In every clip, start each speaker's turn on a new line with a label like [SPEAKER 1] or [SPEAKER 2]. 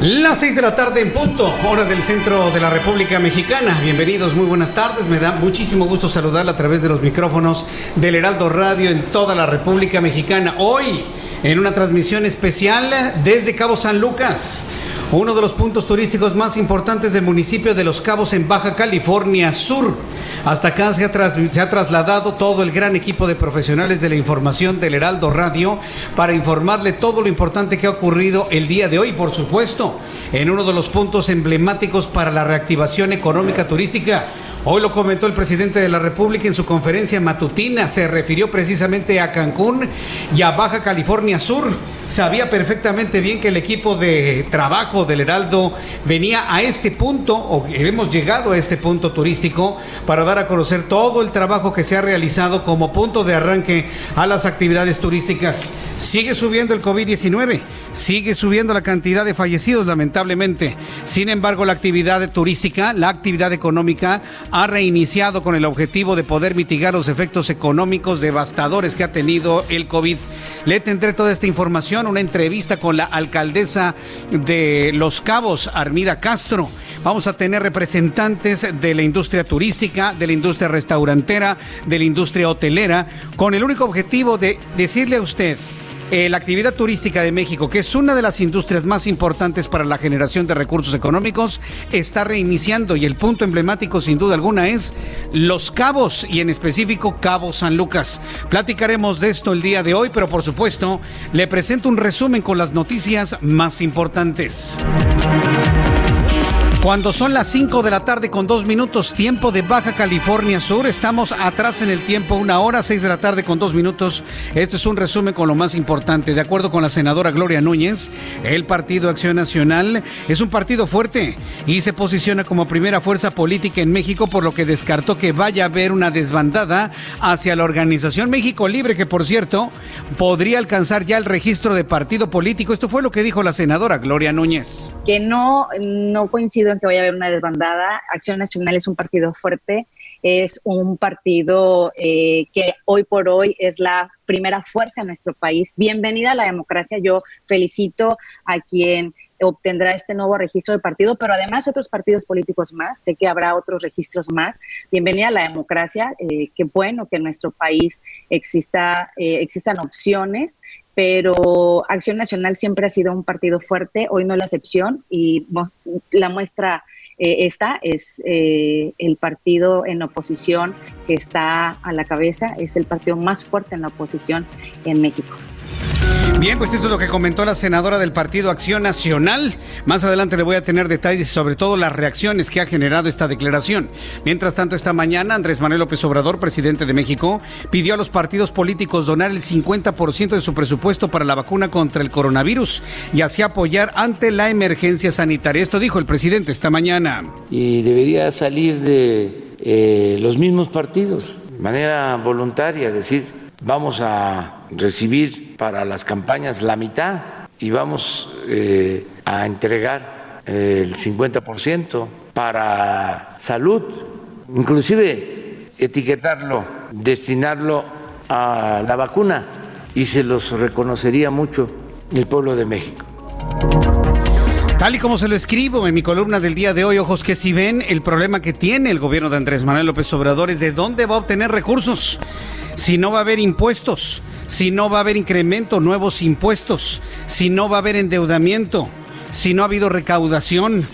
[SPEAKER 1] Las 6 de la tarde en punto, hora del centro de la República Mexicana. Bienvenidos, muy buenas tardes. Me da muchísimo gusto saludarla a través de los micrófonos del Heraldo Radio en toda la República Mexicana. Hoy, en una transmisión especial desde Cabo San Lucas, uno de los puntos turísticos más importantes del municipio de Los Cabos en Baja California Sur. Hasta acá se ha, se ha, trasladado todo el gran equipo de profesionales de la información del Heraldo Radio para informarle todo lo importante que ha ocurrido el día de hoy, por supuesto, en uno de los puntos emblemáticos para la reactivación económica turística. Hoy lo comentó el presidente de la República en su conferencia matutina. Se refirió precisamente a Cancún y a Baja California Sur. Sabía perfectamente bien que el equipo de trabajo del Heraldo venía a este punto, o hemos llegado a este punto turístico, para dar a conocer todo el trabajo que se ha realizado como punto de arranque a las actividades turísticas. Sigue subiendo el COVID-19, sigue subiendo la cantidad de fallecidos, lamentablemente. Sin embargo, la actividad turística, la actividad económica, ha reiniciado con el objetivo de poder mitigar los efectos económicos devastadores que ha tenido el COVID. Le tendré toda esta información, una entrevista con la alcaldesa de Los Cabos, Armida Castro. Vamos a tener representantes de la industria turística, de la industria restaurantera, de la industria hotelera, con el único objetivo de decirle a usted eh, la actividad turística de México, que es una de las industrias más importantes para la generación de recursos económicos, está reiniciando y el punto emblemático sin duda alguna es Los Cabos y en específico Cabo San Lucas. Platicaremos de esto el día de hoy, pero por supuesto le presento un resumen con las noticias más importantes. Cuando son las 5 de la tarde con dos minutos, tiempo de Baja California Sur, estamos atrás en el tiempo, una hora, 6 de la tarde con dos minutos. Esto es un resumen con lo más importante. De acuerdo con la senadora Gloria Núñez, el Partido Acción Nacional es un partido fuerte y se posiciona como primera fuerza política en México, por lo que descartó que vaya a haber una desbandada hacia la organización México Libre, que por cierto podría alcanzar ya el registro de partido político. Esto fue lo que dijo la senadora Gloria Núñez.
[SPEAKER 2] Que no, no en que vaya a haber una desbandada. Acción Nacional es un partido fuerte, es un partido eh, que hoy por hoy es la primera fuerza en nuestro país. Bienvenida a la democracia. Yo felicito a quien obtendrá este nuevo registro de partido, pero además otros partidos políticos más. Sé que habrá otros registros más. Bienvenida a la democracia. Eh, qué bueno que en nuestro país exista, eh, existan opciones pero Acción Nacional siempre ha sido un partido fuerte, hoy no la excepción y la muestra eh, esta es eh, el partido en oposición que está a la cabeza, es el partido más fuerte en la oposición en México.
[SPEAKER 1] Bien, pues esto es lo que comentó la senadora del Partido Acción Nacional. Más adelante le voy a tener detalles sobre todo las reacciones que ha generado esta declaración. Mientras tanto, esta mañana Andrés Manuel López Obrador, presidente de México, pidió a los partidos políticos donar el 50% de su presupuesto para la vacuna contra el coronavirus y así apoyar ante la emergencia sanitaria. Esto dijo el presidente esta mañana.
[SPEAKER 3] Y debería salir de eh, los mismos partidos, de manera voluntaria, decir, vamos a recibir para las campañas la mitad y vamos eh, a entregar el 50% para salud, inclusive etiquetarlo, destinarlo a la vacuna y se los reconocería mucho el pueblo de México.
[SPEAKER 1] Tal y como se lo escribo en mi columna del día de hoy, ojos que si ven, el problema que tiene el gobierno de Andrés Manuel López Obrador es de dónde va a obtener recursos. Si no va a haber impuestos, si no va a haber incremento, nuevos impuestos, si no va a haber endeudamiento, si no ha habido recaudación,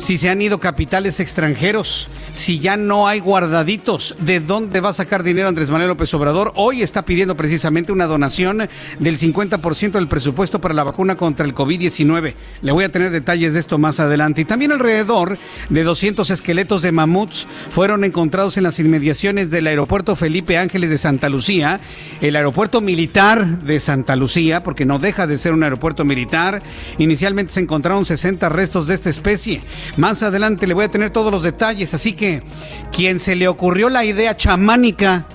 [SPEAKER 1] si se han ido capitales extranjeros, si ya no hay guardaditos, ¿de dónde va a sacar dinero Andrés Manuel López Obrador? Hoy está pidiendo precisamente una donación del 50% del presupuesto para la vacuna contra el COVID-19. Le voy a tener detalles de esto más adelante. Y también alrededor de 200 esqueletos de mamuts fueron encontrados en las inmediaciones del aeropuerto Felipe Ángeles de Santa Lucía, el aeropuerto militar de Santa Lucía, porque no deja de ser un aeropuerto militar. Inicialmente se encontraron 60 restos de esta especie. Más adelante le voy a tener todos los detalles, así que quien se le ocurrió la idea chamánica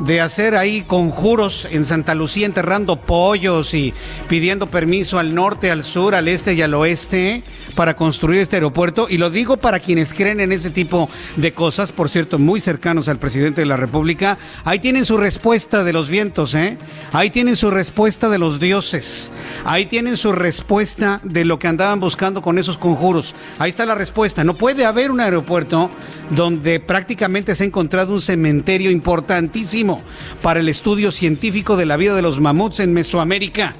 [SPEAKER 1] de hacer ahí conjuros en Santa Lucía enterrando pollos y pidiendo permiso al norte, al sur, al este y al oeste para construir este aeropuerto. Y lo digo para quienes creen en ese tipo de cosas, por cierto, muy cercanos al presidente de la República. Ahí tienen su respuesta de los vientos, ¿eh? Ahí tienen su respuesta de los dioses. Ahí tienen su respuesta de lo que andaban buscando con esos conjuros. Ahí está la respuesta. No puede haber un aeropuerto donde prácticamente se ha encontrado un cementerio importantísimo para el estudio científico de la vida de los mamuts en Mesoamérica.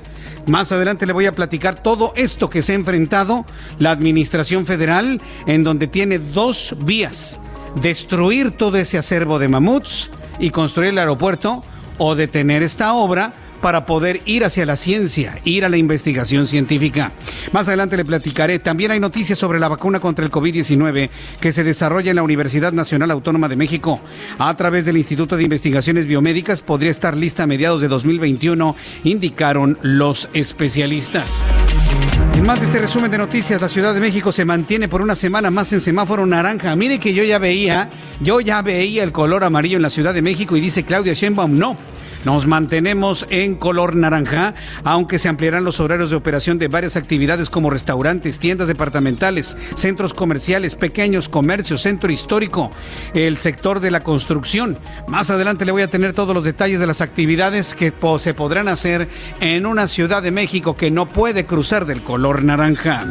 [SPEAKER 1] Más adelante le voy a platicar todo esto que se ha enfrentado la Administración Federal, en donde tiene dos vías. Destruir todo ese acervo de mamuts y construir el aeropuerto o detener esta obra para poder ir hacia la ciencia, ir a la investigación científica. Más adelante le platicaré. También hay noticias sobre la vacuna contra el COVID-19 que se desarrolla en la Universidad Nacional Autónoma de México. A través del Instituto de Investigaciones Biomédicas podría estar lista a mediados de 2021, indicaron los especialistas. En más de este resumen de noticias, la Ciudad de México se mantiene por una semana más en semáforo naranja. Mire que yo ya veía, yo ya veía el color amarillo en la Ciudad de México y dice Claudia Sheinbaum, no. Nos mantenemos en color naranja, aunque se ampliarán los horarios de operación de varias actividades como restaurantes, tiendas departamentales, centros comerciales, pequeños comercios, centro histórico, el sector de la construcción. Más adelante le voy a tener todos los detalles de las actividades que se podrán hacer en una Ciudad de México que no puede cruzar del color naranja.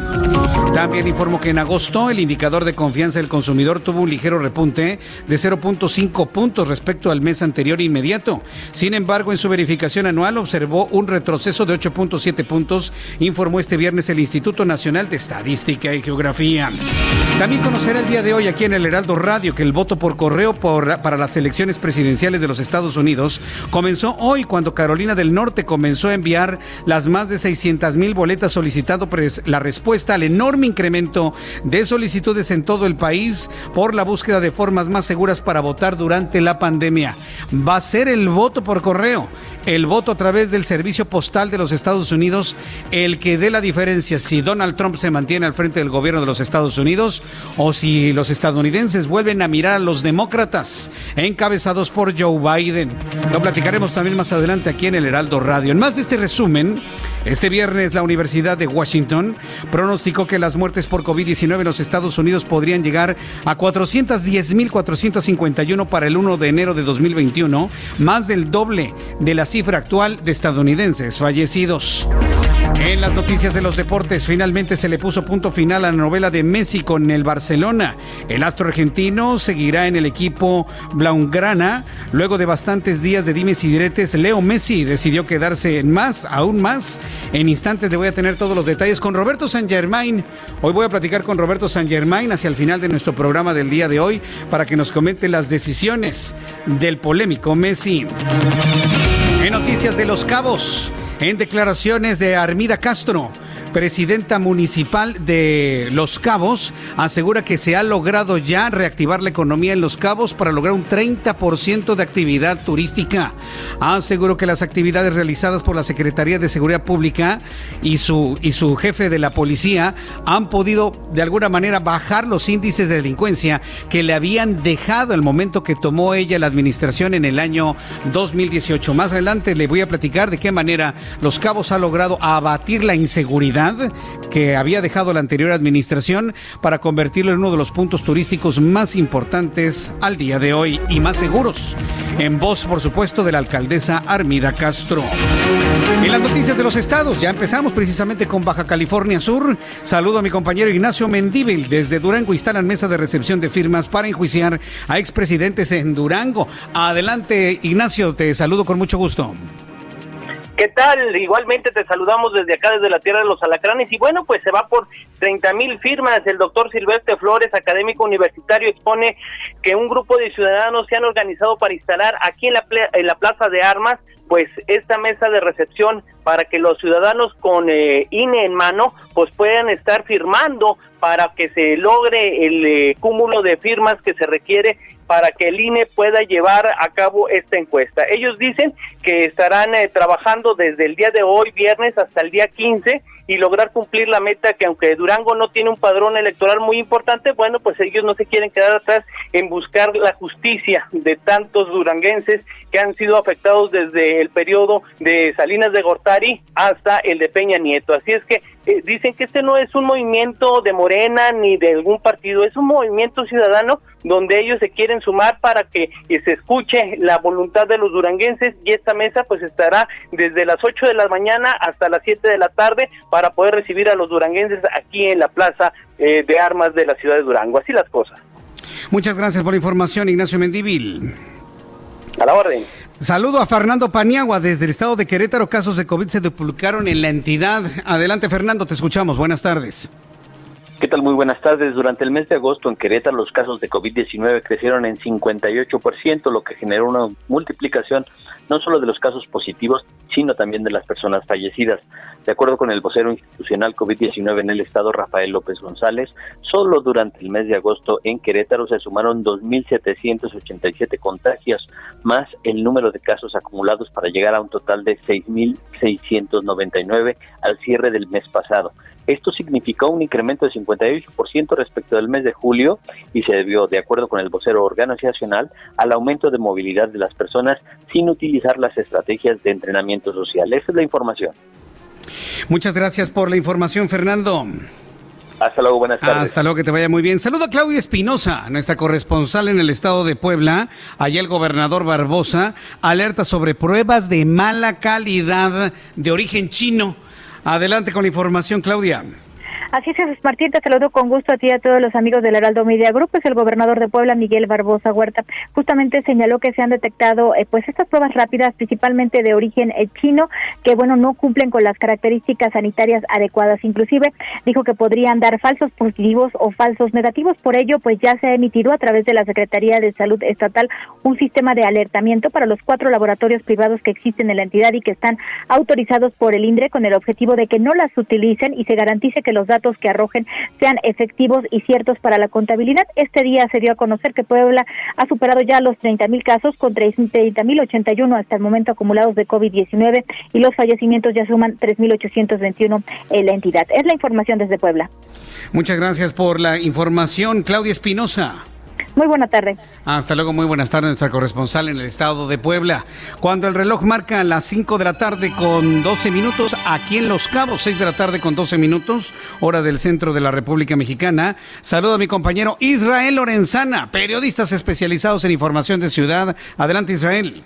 [SPEAKER 1] También informo que en agosto el indicador de confianza del consumidor tuvo un ligero repunte de 0.5 puntos respecto al mes anterior inmediato. Sin embargo, en su verificación anual observó un retroceso de 8.7 puntos, informó este viernes el Instituto Nacional de Estadística y Geografía. También conocerá el día de hoy aquí en el Heraldo Radio que el voto por correo para las elecciones presidenciales de los Estados Unidos comenzó hoy cuando Carolina del Norte comenzó a enviar las más de 600 mil boletas solicitando la respuesta al enorme incremento de solicitudes en todo el país por la búsqueda de formas más seguras para votar durante la pandemia. Va a ser el voto por correo correo. El voto a través del servicio postal de los Estados Unidos, el que dé la diferencia si Donald Trump se mantiene al frente del gobierno de los Estados Unidos o si los estadounidenses vuelven a mirar a los demócratas encabezados por Joe Biden. Lo platicaremos también más adelante aquí en el Heraldo Radio. En más de este resumen, este viernes la Universidad de Washington pronosticó que las muertes por COVID-19 en los Estados Unidos podrían llegar a 410.451 para el 1 de enero de 2021, más del doble de la cifra actual de estadounidenses fallecidos. En las noticias de los deportes, finalmente se le puso punto final a la novela de Messi con el Barcelona. El astro argentino seguirá en el equipo Blaugrana. Luego de bastantes días de dimes y diretes, Leo Messi decidió quedarse en más, aún más. En instantes le voy a tener todos los detalles con Roberto San Germain. Hoy voy a platicar con Roberto San Germain hacia el final de nuestro programa del día de hoy para que nos comente las decisiones del polémico Messi. En noticias de los cabos, en declaraciones de Armida Castro, presidenta municipal de Los Cabos, asegura que se ha logrado ya reactivar la economía en Los Cabos para lograr un 30% de actividad turística. Aseguró que las actividades realizadas por la Secretaría de Seguridad Pública y su, y su jefe de la policía han podido de alguna manera bajar los índices de delincuencia que le habían dejado el momento que tomó ella la administración en el año 2018. Más adelante le voy a platicar de qué manera Los Cabos ha logrado abatir la inseguridad que había dejado la anterior administración para convertirlo en uno de los puntos turísticos más importantes al día de hoy y más seguros. En voz, por supuesto, de la alcaldesa Armida Castro. En las noticias de los estados, ya empezamos precisamente con Baja California Sur. Saludo a mi compañero Ignacio Mendíbil. Desde Durango instalan mesa de recepción de firmas para enjuiciar a expresidentes en Durango. Adelante, Ignacio, te saludo con mucho gusto.
[SPEAKER 4] ¿Qué tal? Igualmente te saludamos desde acá, desde la Tierra de los Alacranes. Y bueno, pues se va por 30 mil firmas. El doctor Silvestre Flores, académico universitario, expone que un grupo de ciudadanos se han organizado para instalar aquí en la, en la Plaza de Armas pues esta mesa de recepción para que los ciudadanos con eh, INE en mano pues puedan estar firmando para que se logre el eh, cúmulo de firmas que se requiere para que el INE pueda llevar a cabo esta encuesta. Ellos dicen que estarán eh, trabajando desde el día de hoy, viernes, hasta el día 15 y lograr cumplir la meta que aunque Durango no tiene un padrón electoral muy importante, bueno, pues ellos no se quieren quedar atrás en buscar la justicia de tantos duranguenses que han sido afectados desde el periodo de Salinas de Gortari hasta el de Peña Nieto. Así es que eh, dicen que este no es un movimiento de Morena ni de algún partido, es un movimiento ciudadano donde ellos se quieren sumar para que eh, se escuche la voluntad de los duranguenses y esta mesa pues estará desde las 8 de la mañana hasta las 7 de la tarde para poder recibir a los duranguenses aquí en la plaza eh, de armas de la ciudad de Durango. Así las cosas.
[SPEAKER 1] Muchas gracias por la información, Ignacio Mendivil.
[SPEAKER 4] A la orden.
[SPEAKER 1] Saludo a Fernando Paniagua desde el estado de Querétaro. Casos de COVID se duplicaron en la entidad. Adelante, Fernando, te escuchamos. Buenas tardes.
[SPEAKER 5] ¿Qué tal? Muy buenas tardes. Durante el mes de agosto en Querétaro los casos de COVID-19 crecieron en 58%, lo que generó una multiplicación no solo de los casos positivos, sino también de las personas fallecidas. De acuerdo con el vocero institucional COVID-19 en el estado, Rafael López González, solo durante el mes de agosto en Querétaro se sumaron 2.787 contagios, más el número de casos acumulados para llegar a un total de 6.699 al cierre del mes pasado. Esto significó un incremento de 58% respecto del mes de julio y se debió, de acuerdo con el vocero organizacional, al aumento de movilidad de las personas sin utilizar las estrategias de entrenamiento social. Esa es la información.
[SPEAKER 1] Muchas gracias por la información, Fernando.
[SPEAKER 5] Hasta luego, buenas tardes.
[SPEAKER 1] Hasta luego, que te vaya muy bien. Saludo a Claudia Espinosa, nuestra corresponsal en el estado de Puebla. Allí el gobernador Barbosa alerta sobre pruebas de mala calidad de origen chino. Adelante con la información, Claudia.
[SPEAKER 6] Así es, Jesús Martín, te saludo con gusto a ti y a todos los amigos del Heraldo Media Group. Es el gobernador de Puebla, Miguel Barbosa Huerta, justamente señaló que se han detectado eh, pues estas pruebas rápidas, principalmente de origen eh, chino, que bueno, no cumplen con las características sanitarias adecuadas. Inclusive dijo que podrían dar falsos positivos o falsos negativos. Por ello, pues ya se ha emitido a través de la Secretaría de Salud Estatal un sistema de alertamiento para los cuatro laboratorios privados que existen en la entidad y que están autorizados por el INDRE con el objetivo de que no las utilicen y se garantice que los datos que arrojen sean efectivos y ciertos para la contabilidad. Este día se dio a conocer que Puebla ha superado ya los 30 mil casos con 30 mil 81 hasta el momento acumulados de COVID-19 y los fallecimientos ya suman 3.821 en la entidad. Es la información desde Puebla.
[SPEAKER 1] Muchas gracias por la información, Claudia Espinosa.
[SPEAKER 6] Muy buena tarde.
[SPEAKER 1] Hasta luego, muy buenas tardes, nuestra corresponsal en el estado de Puebla. Cuando el reloj marca las 5 de la tarde con 12 minutos, aquí en Los Cabos, 6 de la tarde con 12 minutos, hora del centro de la República Mexicana. Saludo a mi compañero Israel Lorenzana, periodistas especializados en información de ciudad. Adelante, Israel.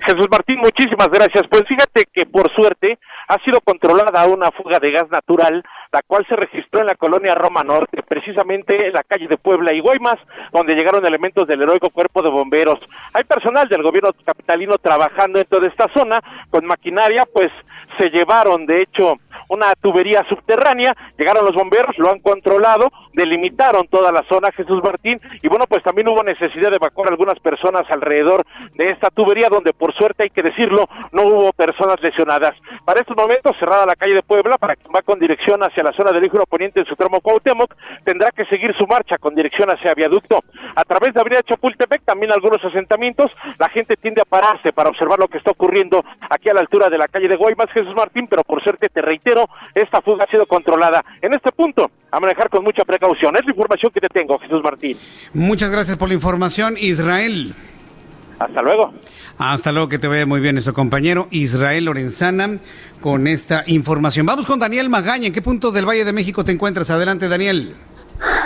[SPEAKER 7] Jesús Martín, muchísimas gracias. Pues fíjate que por suerte ha sido controlada una fuga de gas natural, la cual se registró en la colonia Roma Norte, precisamente en la calle de Puebla y Guaymas, donde llegaron elementos del heroico cuerpo de bomberos. Hay personal del gobierno capitalino trabajando en toda esta zona con maquinaria, pues se llevaron, de hecho, una tubería subterránea, llegaron los bomberos, lo han controlado, delimitaron toda la zona Jesús Martín y bueno, pues también hubo necesidad de evacuar algunas personas alrededor de esta tubería donde por suerte hay que decirlo, no hubo personas lesionadas. Para estos momentos cerrada la calle de Puebla para quien va con dirección hacia la zona del Eje Poniente en su tramo Cuauhtémoc, tendrá que seguir su marcha con dirección hacia Viaducto. A través de Avenida Chapultepec también algunos asentamientos, la gente tiende a pararse para observar lo que está ocurriendo aquí a la altura de la calle de Guaymas Jesús Martín, pero por suerte te reitero, esta fuga ha sido controlada. En este punto, a manejar con mucha precaución. Es la información que te tengo, Jesús Martín.
[SPEAKER 1] Muchas gracias por la información, Israel.
[SPEAKER 7] Hasta luego.
[SPEAKER 1] Hasta luego, que te vaya muy bien nuestro compañero Israel Lorenzana con esta información. Vamos con Daniel Magaña. ¿En qué punto del Valle de México te encuentras? Adelante, Daniel.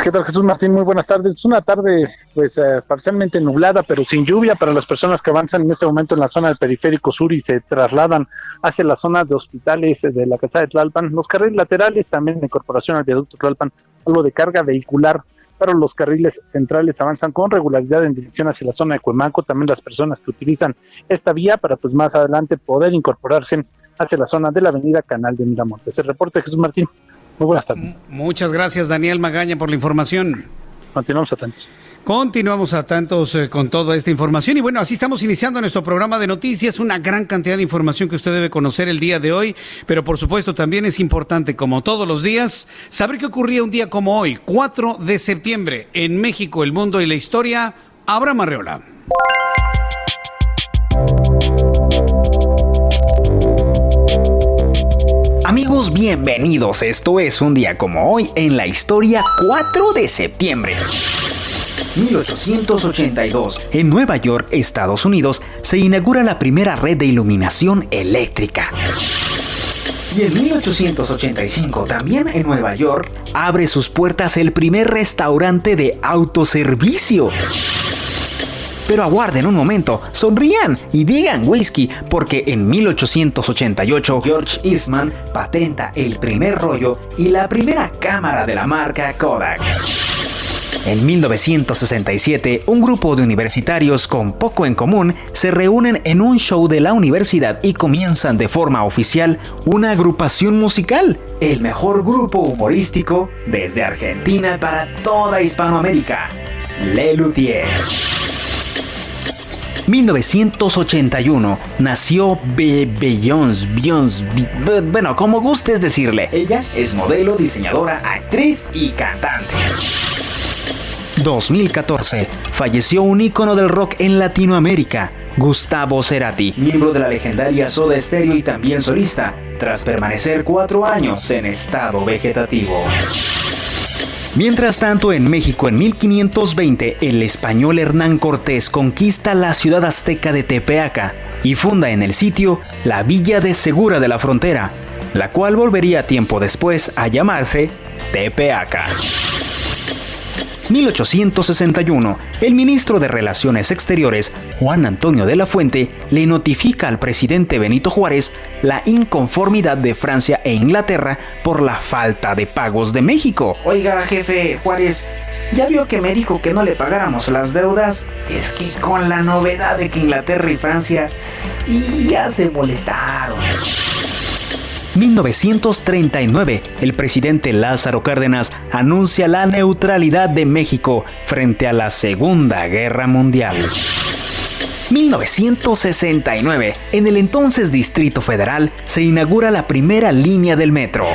[SPEAKER 8] ¿Qué tal Jesús Martín? Muy buenas tardes. Es una tarde pues eh, parcialmente nublada, pero sin lluvia para las personas que avanzan en este momento en la zona del periférico sur y se trasladan hacia la zona de hospitales de la Casa de Tlalpan. Los carriles laterales también de incorporación al viaducto Tlalpan, algo de carga vehicular, pero los carriles centrales avanzan con regularidad en dirección hacia la zona de Cuemanco. También las personas que utilizan esta vía para pues más adelante poder incorporarse hacia la zona de la avenida Canal de Miramontes. El reporte Jesús Martín. Muy buenas tardes.
[SPEAKER 1] Muchas gracias, Daniel Magaña, por la información.
[SPEAKER 8] Continuamos atentos.
[SPEAKER 1] Continuamos atentos eh, con toda esta información y bueno, así estamos iniciando nuestro programa de noticias, una gran cantidad de información que usted debe conocer el día de hoy, pero por supuesto también es importante, como todos los días, saber qué ocurría un día como hoy, 4 de septiembre, en México, el mundo y la historia. Abraham Arreola.
[SPEAKER 9] Amigos, bienvenidos. Esto es un día como hoy en la historia 4 de septiembre. 1882. En Nueva York, Estados Unidos, se inaugura la primera red de iluminación eléctrica. Y en 1885, también en Nueva York, abre sus puertas el primer restaurante de autoservicio. Pero aguarden un momento, sonrían y digan whisky, porque en 1888 George Eastman patenta el primer rollo y la primera cámara de la marca Kodak. En 1967, un grupo de universitarios con poco en común se reúnen en un show de la universidad y comienzan de forma oficial una agrupación musical, el mejor grupo humorístico desde Argentina para toda Hispanoamérica, Le Luthier. 1981 nació Beyoncé, Beyoncé, bueno, como gustes decirle. Ella es modelo, diseñadora, actriz y cantante. 2014 falleció un ícono del rock en Latinoamérica, Gustavo Cerati, miembro de la legendaria Soda Stereo y también solista, tras permanecer cuatro años en estado vegetativo. Mientras tanto, en México en 1520, el español Hernán Cortés conquista la ciudad azteca de Tepeaca y funda en el sitio la Villa de Segura de la Frontera, la cual volvería tiempo después a llamarse Tepeaca. 1861, el ministro de Relaciones Exteriores, Juan Antonio de la Fuente, le notifica al presidente Benito Juárez la inconformidad de Francia e Inglaterra por la falta de pagos de México. Oiga, jefe Juárez, ¿ya vio que me dijo que no le pagáramos las deudas? Es que con la novedad de que Inglaterra y Francia ya se molestaron. 1939, el presidente Lázaro Cárdenas anuncia la neutralidad de México frente a la Segunda Guerra Mundial. 1969, en el entonces Distrito Federal, se inaugura la primera línea del metro.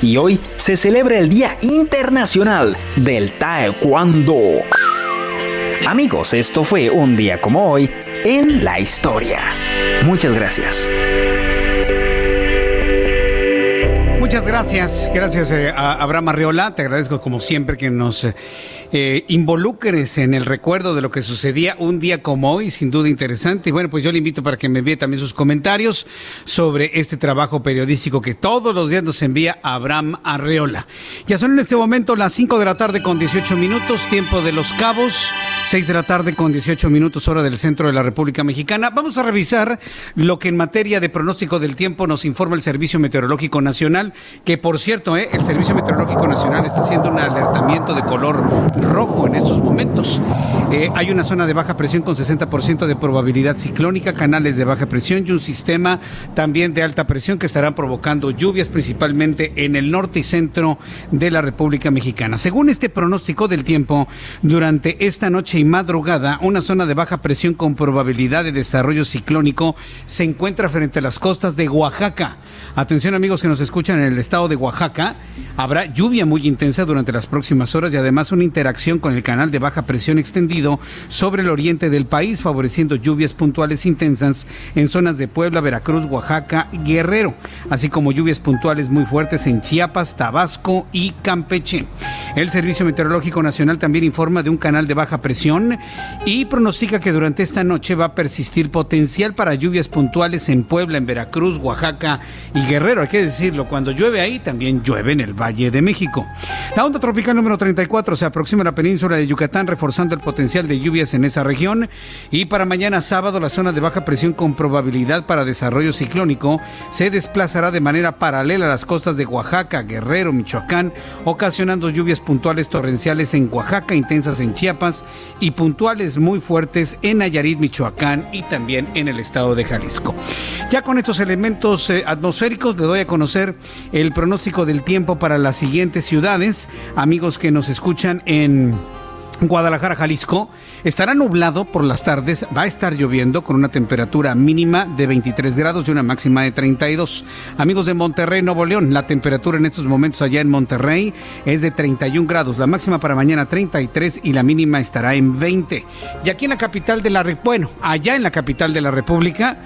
[SPEAKER 9] Y hoy se celebra el Día Internacional del Taekwondo. Amigos, esto fue un día como hoy en la historia. Muchas gracias.
[SPEAKER 1] Muchas gracias, gracias eh, a Abraham Arriola, te agradezco como siempre que nos eh, en el recuerdo de lo que sucedía un día como hoy, sin duda interesante. Y bueno, pues yo le invito para que me envíe también sus comentarios sobre este trabajo periodístico que todos los días nos envía Abraham Arreola. Ya son en este momento las 5 de la tarde con 18 minutos, tiempo de los cabos, 6 de la tarde con 18 minutos, hora del centro de la República Mexicana. Vamos a revisar lo que en materia de pronóstico del tiempo nos informa el Servicio Meteorológico Nacional, que por cierto, eh, el Servicio Meteorológico Nacional está haciendo un alertamiento de color rojo en estos momentos. Eh, hay una zona de baja presión con 60% de probabilidad ciclónica, canales de baja presión y un sistema también de alta presión que estarán provocando lluvias principalmente en el norte y centro de la República Mexicana. Según este pronóstico del tiempo, durante esta noche y madrugada, una zona de baja presión con probabilidad de desarrollo ciclónico se encuentra frente a las costas de Oaxaca. Atención amigos que nos escuchan en el estado de Oaxaca, habrá lluvia muy intensa durante las próximas horas y además una interacción con el canal de baja presión extendido sobre el oriente del país, favoreciendo lluvias puntuales intensas en zonas de Puebla, Veracruz, Oaxaca y Guerrero, así como lluvias puntuales muy fuertes en Chiapas, Tabasco y Campeche. El Servicio Meteorológico Nacional también informa de un canal de baja presión y pronostica que durante esta noche va a persistir potencial para lluvias puntuales en Puebla, en Veracruz, Oaxaca y Guerrero. Hay que decirlo, cuando llueve ahí, también llueve en el Valle de México. La onda tropical número 34 se aproxima a la península de Yucatán, reforzando el potencial de lluvias en esa región. Y para mañana sábado, la zona de baja presión con probabilidad para desarrollo ciclónico se desplazará de manera paralela a las costas de Oaxaca, Guerrero, Michoacán, ocasionando lluvias puntuales torrenciales en Oaxaca, intensas en Chiapas y puntuales muy fuertes en Nayarit, Michoacán y también en el estado de Jalisco. Ya con estos elementos eh, atmosféricos le doy a conocer el pronóstico del tiempo para las siguientes ciudades. Amigos que nos escuchan en Guadalajara, Jalisco, estará nublado por las tardes, va a estar lloviendo con una temperatura mínima de 23 grados y una máxima de 32. Amigos de Monterrey, Nuevo León, la temperatura en estos momentos allá en Monterrey es de 31 grados, la máxima para mañana 33 y la mínima estará en 20. Y aquí en la capital de la, bueno, allá en la capital de la República,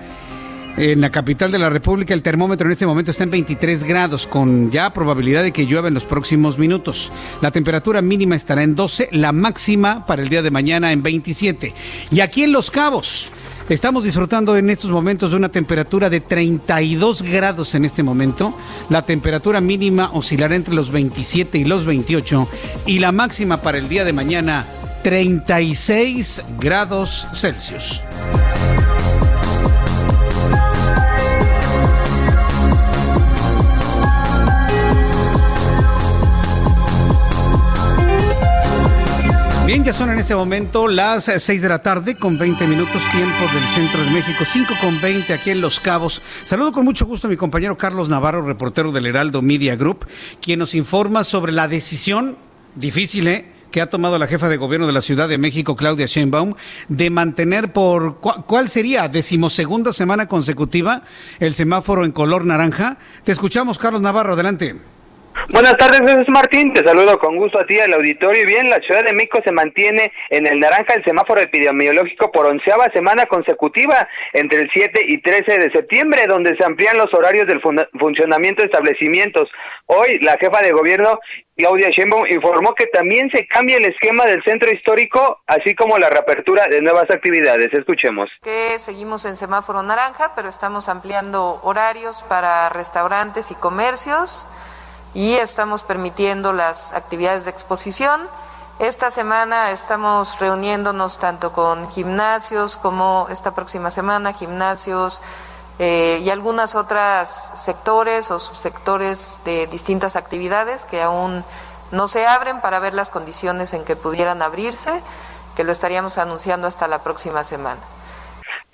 [SPEAKER 1] en la capital de la República el termómetro en este momento está en 23 grados con ya probabilidad de que llueva en los próximos minutos. La temperatura mínima estará en 12, la máxima para el día de mañana en 27. Y aquí en Los Cabos estamos disfrutando en estos momentos de una temperatura de 32 grados en este momento. La temperatura mínima oscilará entre los 27 y los 28 y la máxima para el día de mañana 36 grados Celsius. Bien, ya son en este momento las 6 de la tarde con 20 minutos tiempo del centro de México, 5 con 20 aquí en Los Cabos. Saludo con mucho gusto a mi compañero Carlos Navarro, reportero del Heraldo Media Group, quien nos informa sobre la decisión difícil, ¿eh? que ha tomado la jefa de gobierno de la Ciudad de México, Claudia Sheinbaum, de mantener por cuál sería decimosegunda semana consecutiva el semáforo en color naranja. Te escuchamos, Carlos Navarro, adelante.
[SPEAKER 10] Buenas tardes, Jesús Martín. Te saludo con gusto a ti, al auditorio. Y bien, la Ciudad de México se mantiene en el naranja el semáforo epidemiológico por onceava semana consecutiva entre el 7 y 13 de septiembre, donde se amplían los horarios del funcionamiento de establecimientos. Hoy, la jefa de gobierno, Claudia Sheinbaum, informó que también se cambia el esquema del centro histórico, así como la reapertura de nuevas actividades. Escuchemos.
[SPEAKER 11] Seguimos en semáforo naranja, pero estamos ampliando horarios para restaurantes y comercios y estamos permitiendo las actividades de exposición. Esta semana estamos reuniéndonos tanto con gimnasios como esta próxima semana, gimnasios eh, y algunas otras sectores o subsectores de distintas actividades que aún no se abren para ver las condiciones en que pudieran abrirse, que lo estaríamos anunciando hasta la próxima semana.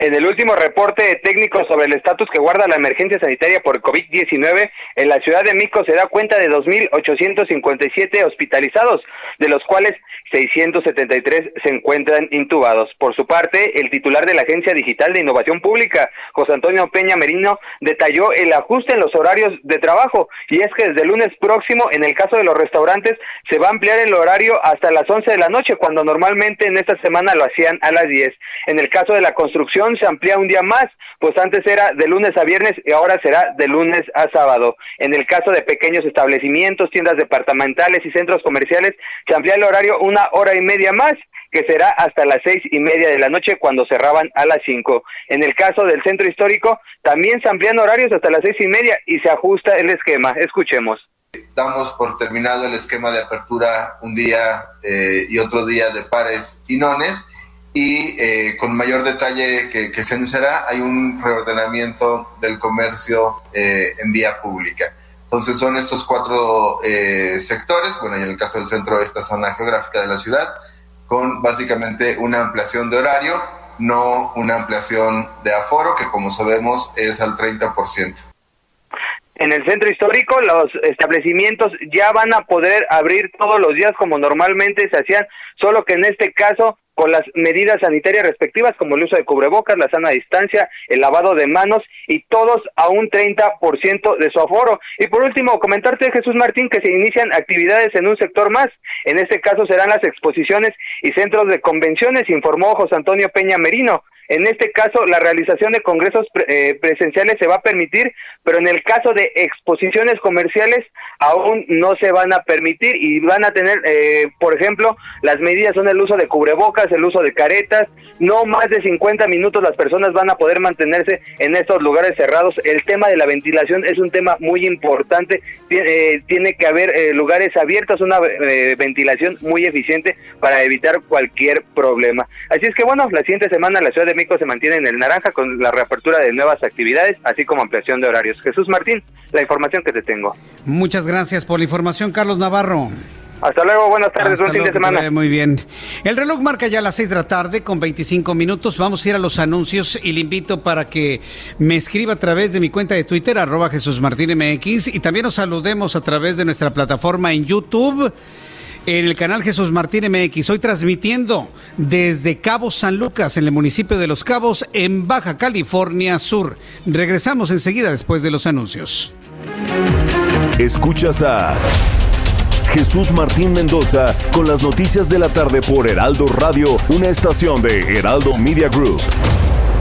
[SPEAKER 10] En el último reporte técnico sobre el estatus que guarda la emergencia sanitaria por COVID-19, en la Ciudad de México se da cuenta de 2.857 hospitalizados, de los cuales 673 se encuentran intubados. Por su parte, el titular de la Agencia Digital de Innovación Pública, José Antonio Peña Merino, detalló el ajuste en los horarios de trabajo y es que desde el lunes próximo, en el caso de los restaurantes, se va a ampliar el horario hasta las 11 de la noche, cuando normalmente en esta semana lo hacían a las 10. En el caso de la construcción se amplía un día más, pues antes era de lunes a viernes y ahora será de lunes a sábado. En el caso de pequeños establecimientos, tiendas departamentales y centros comerciales, se amplía el horario una hora y media más, que será hasta las seis y media de la noche cuando cerraban a las cinco. En el caso del centro histórico, también se amplían horarios hasta las seis y media y se ajusta el esquema. Escuchemos.
[SPEAKER 12] Damos por terminado el esquema de apertura un día eh, y otro día de pares y nones y eh, con mayor detalle que, se anunciará hay un reordenamiento del comercio eh, en vía pública. Entonces son estos cuatro eh, sectores, bueno, en el caso del centro, esta zona geográfica de la ciudad, con básicamente una ampliación de horario, no una ampliación de aforo, que como sabemos es al 30%.
[SPEAKER 10] En el centro histórico los establecimientos ya van a poder abrir todos los días como normalmente se hacían, solo que en este caso con las medidas sanitarias respectivas como el uso de cubrebocas, la sana distancia, el lavado de manos y todos a un 30% de su aforo. Y por último, comentarte, Jesús Martín, que se inician actividades en un sector más. En este caso serán las exposiciones y centros de convenciones, informó José Antonio Peña Merino. En este caso, la realización de congresos eh, presenciales se va a permitir, pero en el caso de exposiciones comerciales aún no se van a permitir y van a tener, eh, por ejemplo, las medidas son el uso de cubrebocas, el uso de caretas, no más de 50 minutos las personas van a poder mantenerse en estos lugares cerrados. El tema de la ventilación es un tema muy importante, eh, tiene que haber lugares abiertos, una ventilación muy eficiente para evitar cualquier problema. Así es que bueno, la siguiente semana la Ciudad de Se mantiene en el naranja con la reapertura de nuevas actividades, así como ampliación de horarios. Jesús Martín, la información que te tengo.
[SPEAKER 1] Muchas gracias por la información, Carlos Navarro.
[SPEAKER 10] Hasta luego, buenas tardes, buen fin de semana.
[SPEAKER 1] Muy bien. El reloj marca ya las 6 de la tarde con 25 minutos. Vamos a ir a los anuncios y le invito para que me escriba a través de mi cuenta de Twitter, arroba Jesús Martín MX, y también nos saludemos a través de nuestra plataforma en YouTube en el canal Jesús Martín MX. Hoy transmitiendo desde Cabo San Lucas, en el municipio de Los Cabos, en Baja California Sur. Regresamos enseguida después de los anuncios.
[SPEAKER 13] Escuchas a Jesús Martín Mendoza con las noticias de la tarde por Heraldo Radio, una estación de Heraldo Media Group.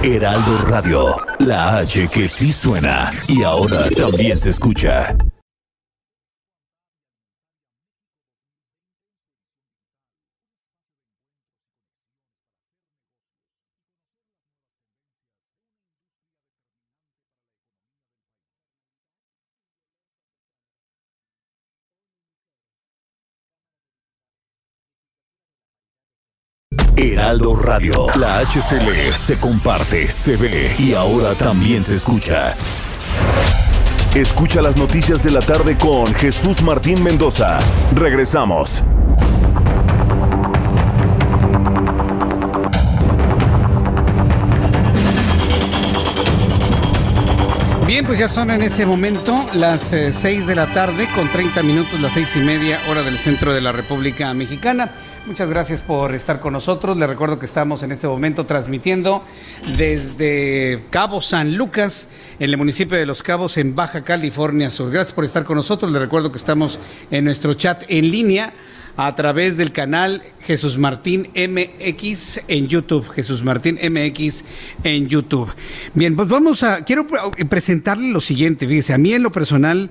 [SPEAKER 13] Heraldo Radio, la H que sí suena y ahora también se escucha. Heraldo Radio. La HCL se comparte, se ve y ahora también se escucha. Escucha las noticias de la tarde con Jesús Martín Mendoza. Regresamos.
[SPEAKER 1] Bien, pues ya son en este momento las 6 eh, de la tarde con 30 minutos, las seis y media hora del centro de la República Mexicana. Muchas gracias por estar con nosotros. Les recuerdo que estamos en este momento transmitiendo desde Cabo San Lucas, en el municipio de Los Cabos, en Baja California Sur. Gracias por estar con nosotros. Les recuerdo que estamos en nuestro chat en línea a través del canal Jesús Martín MX en YouTube. Jesús Martín MX en YouTube. Bien, pues vamos a. Quiero presentarle lo siguiente. Fíjese, a mí en lo personal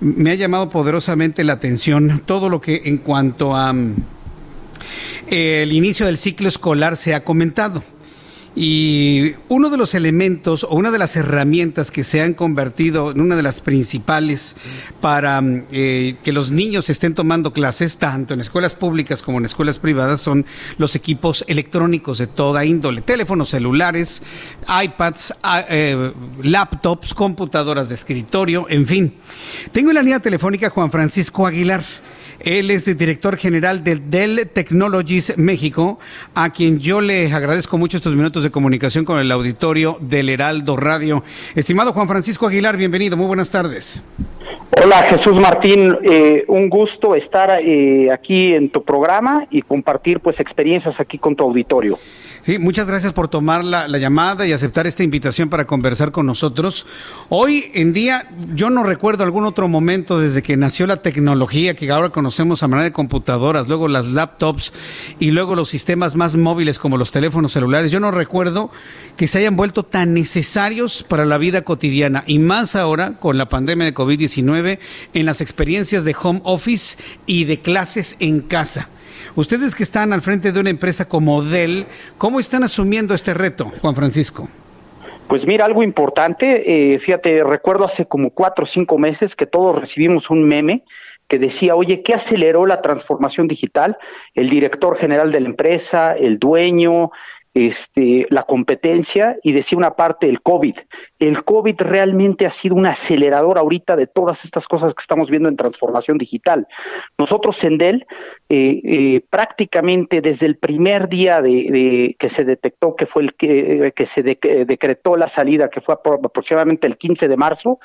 [SPEAKER 1] me ha llamado poderosamente la atención todo lo que en cuanto a el inicio del ciclo escolar se ha comentado. Y uno de los elementos o una de las herramientas que se han convertido en una de las principales para eh, que los niños estén tomando clases, tanto en escuelas públicas como en escuelas privadas, son los equipos electrónicos de toda índole, teléfonos celulares, iPads, eh, laptops, computadoras de escritorio, en fin. Tengo en la línea telefónica Juan Francisco Aguilar. Él es el director general de Dell Technologies México, a quien yo le agradezco mucho estos minutos de comunicación con el auditorio del Heraldo Radio. Estimado Juan Francisco Aguilar, bienvenido, muy buenas tardes.
[SPEAKER 14] Hola Jesús Martín, eh, un gusto estar eh, aquí en tu programa y compartir pues experiencias aquí con tu auditorio.
[SPEAKER 1] Sí, muchas gracias por tomar la, llamada y aceptar esta invitación para conversar con nosotros. Hoy en día, yo no recuerdo algún otro momento desde que nació la tecnología que ahora conocemos a manera de computadoras, luego las laptops y luego los sistemas más móviles como los teléfonos celulares. Yo no recuerdo que se hayan vuelto tan necesarios para la vida cotidiana y más ahora con la pandemia de COVID-19 en las experiencias de home office y de clases en casa. Ustedes que están al frente de una empresa como Dell, ¿cómo están asumiendo este reto, Juan Francisco?
[SPEAKER 14] Pues mira, algo importante, eh, fíjate, recuerdo hace como cuatro o cinco meses que todos recibimos un meme que decía, oye, ¿qué aceleró la transformación digital? El director general de la empresa, el dueño, este, la competencia y decía una parte el COVID. El COVID realmente ha sido un acelerador ahorita de todas estas cosas que estamos viendo en transformación digital. Nosotros en Dell, eh, eh, prácticamente desde el primer día de, que se detectó que fue el que, que se decretó la salida, que fue aproximadamente el 15 de marzo,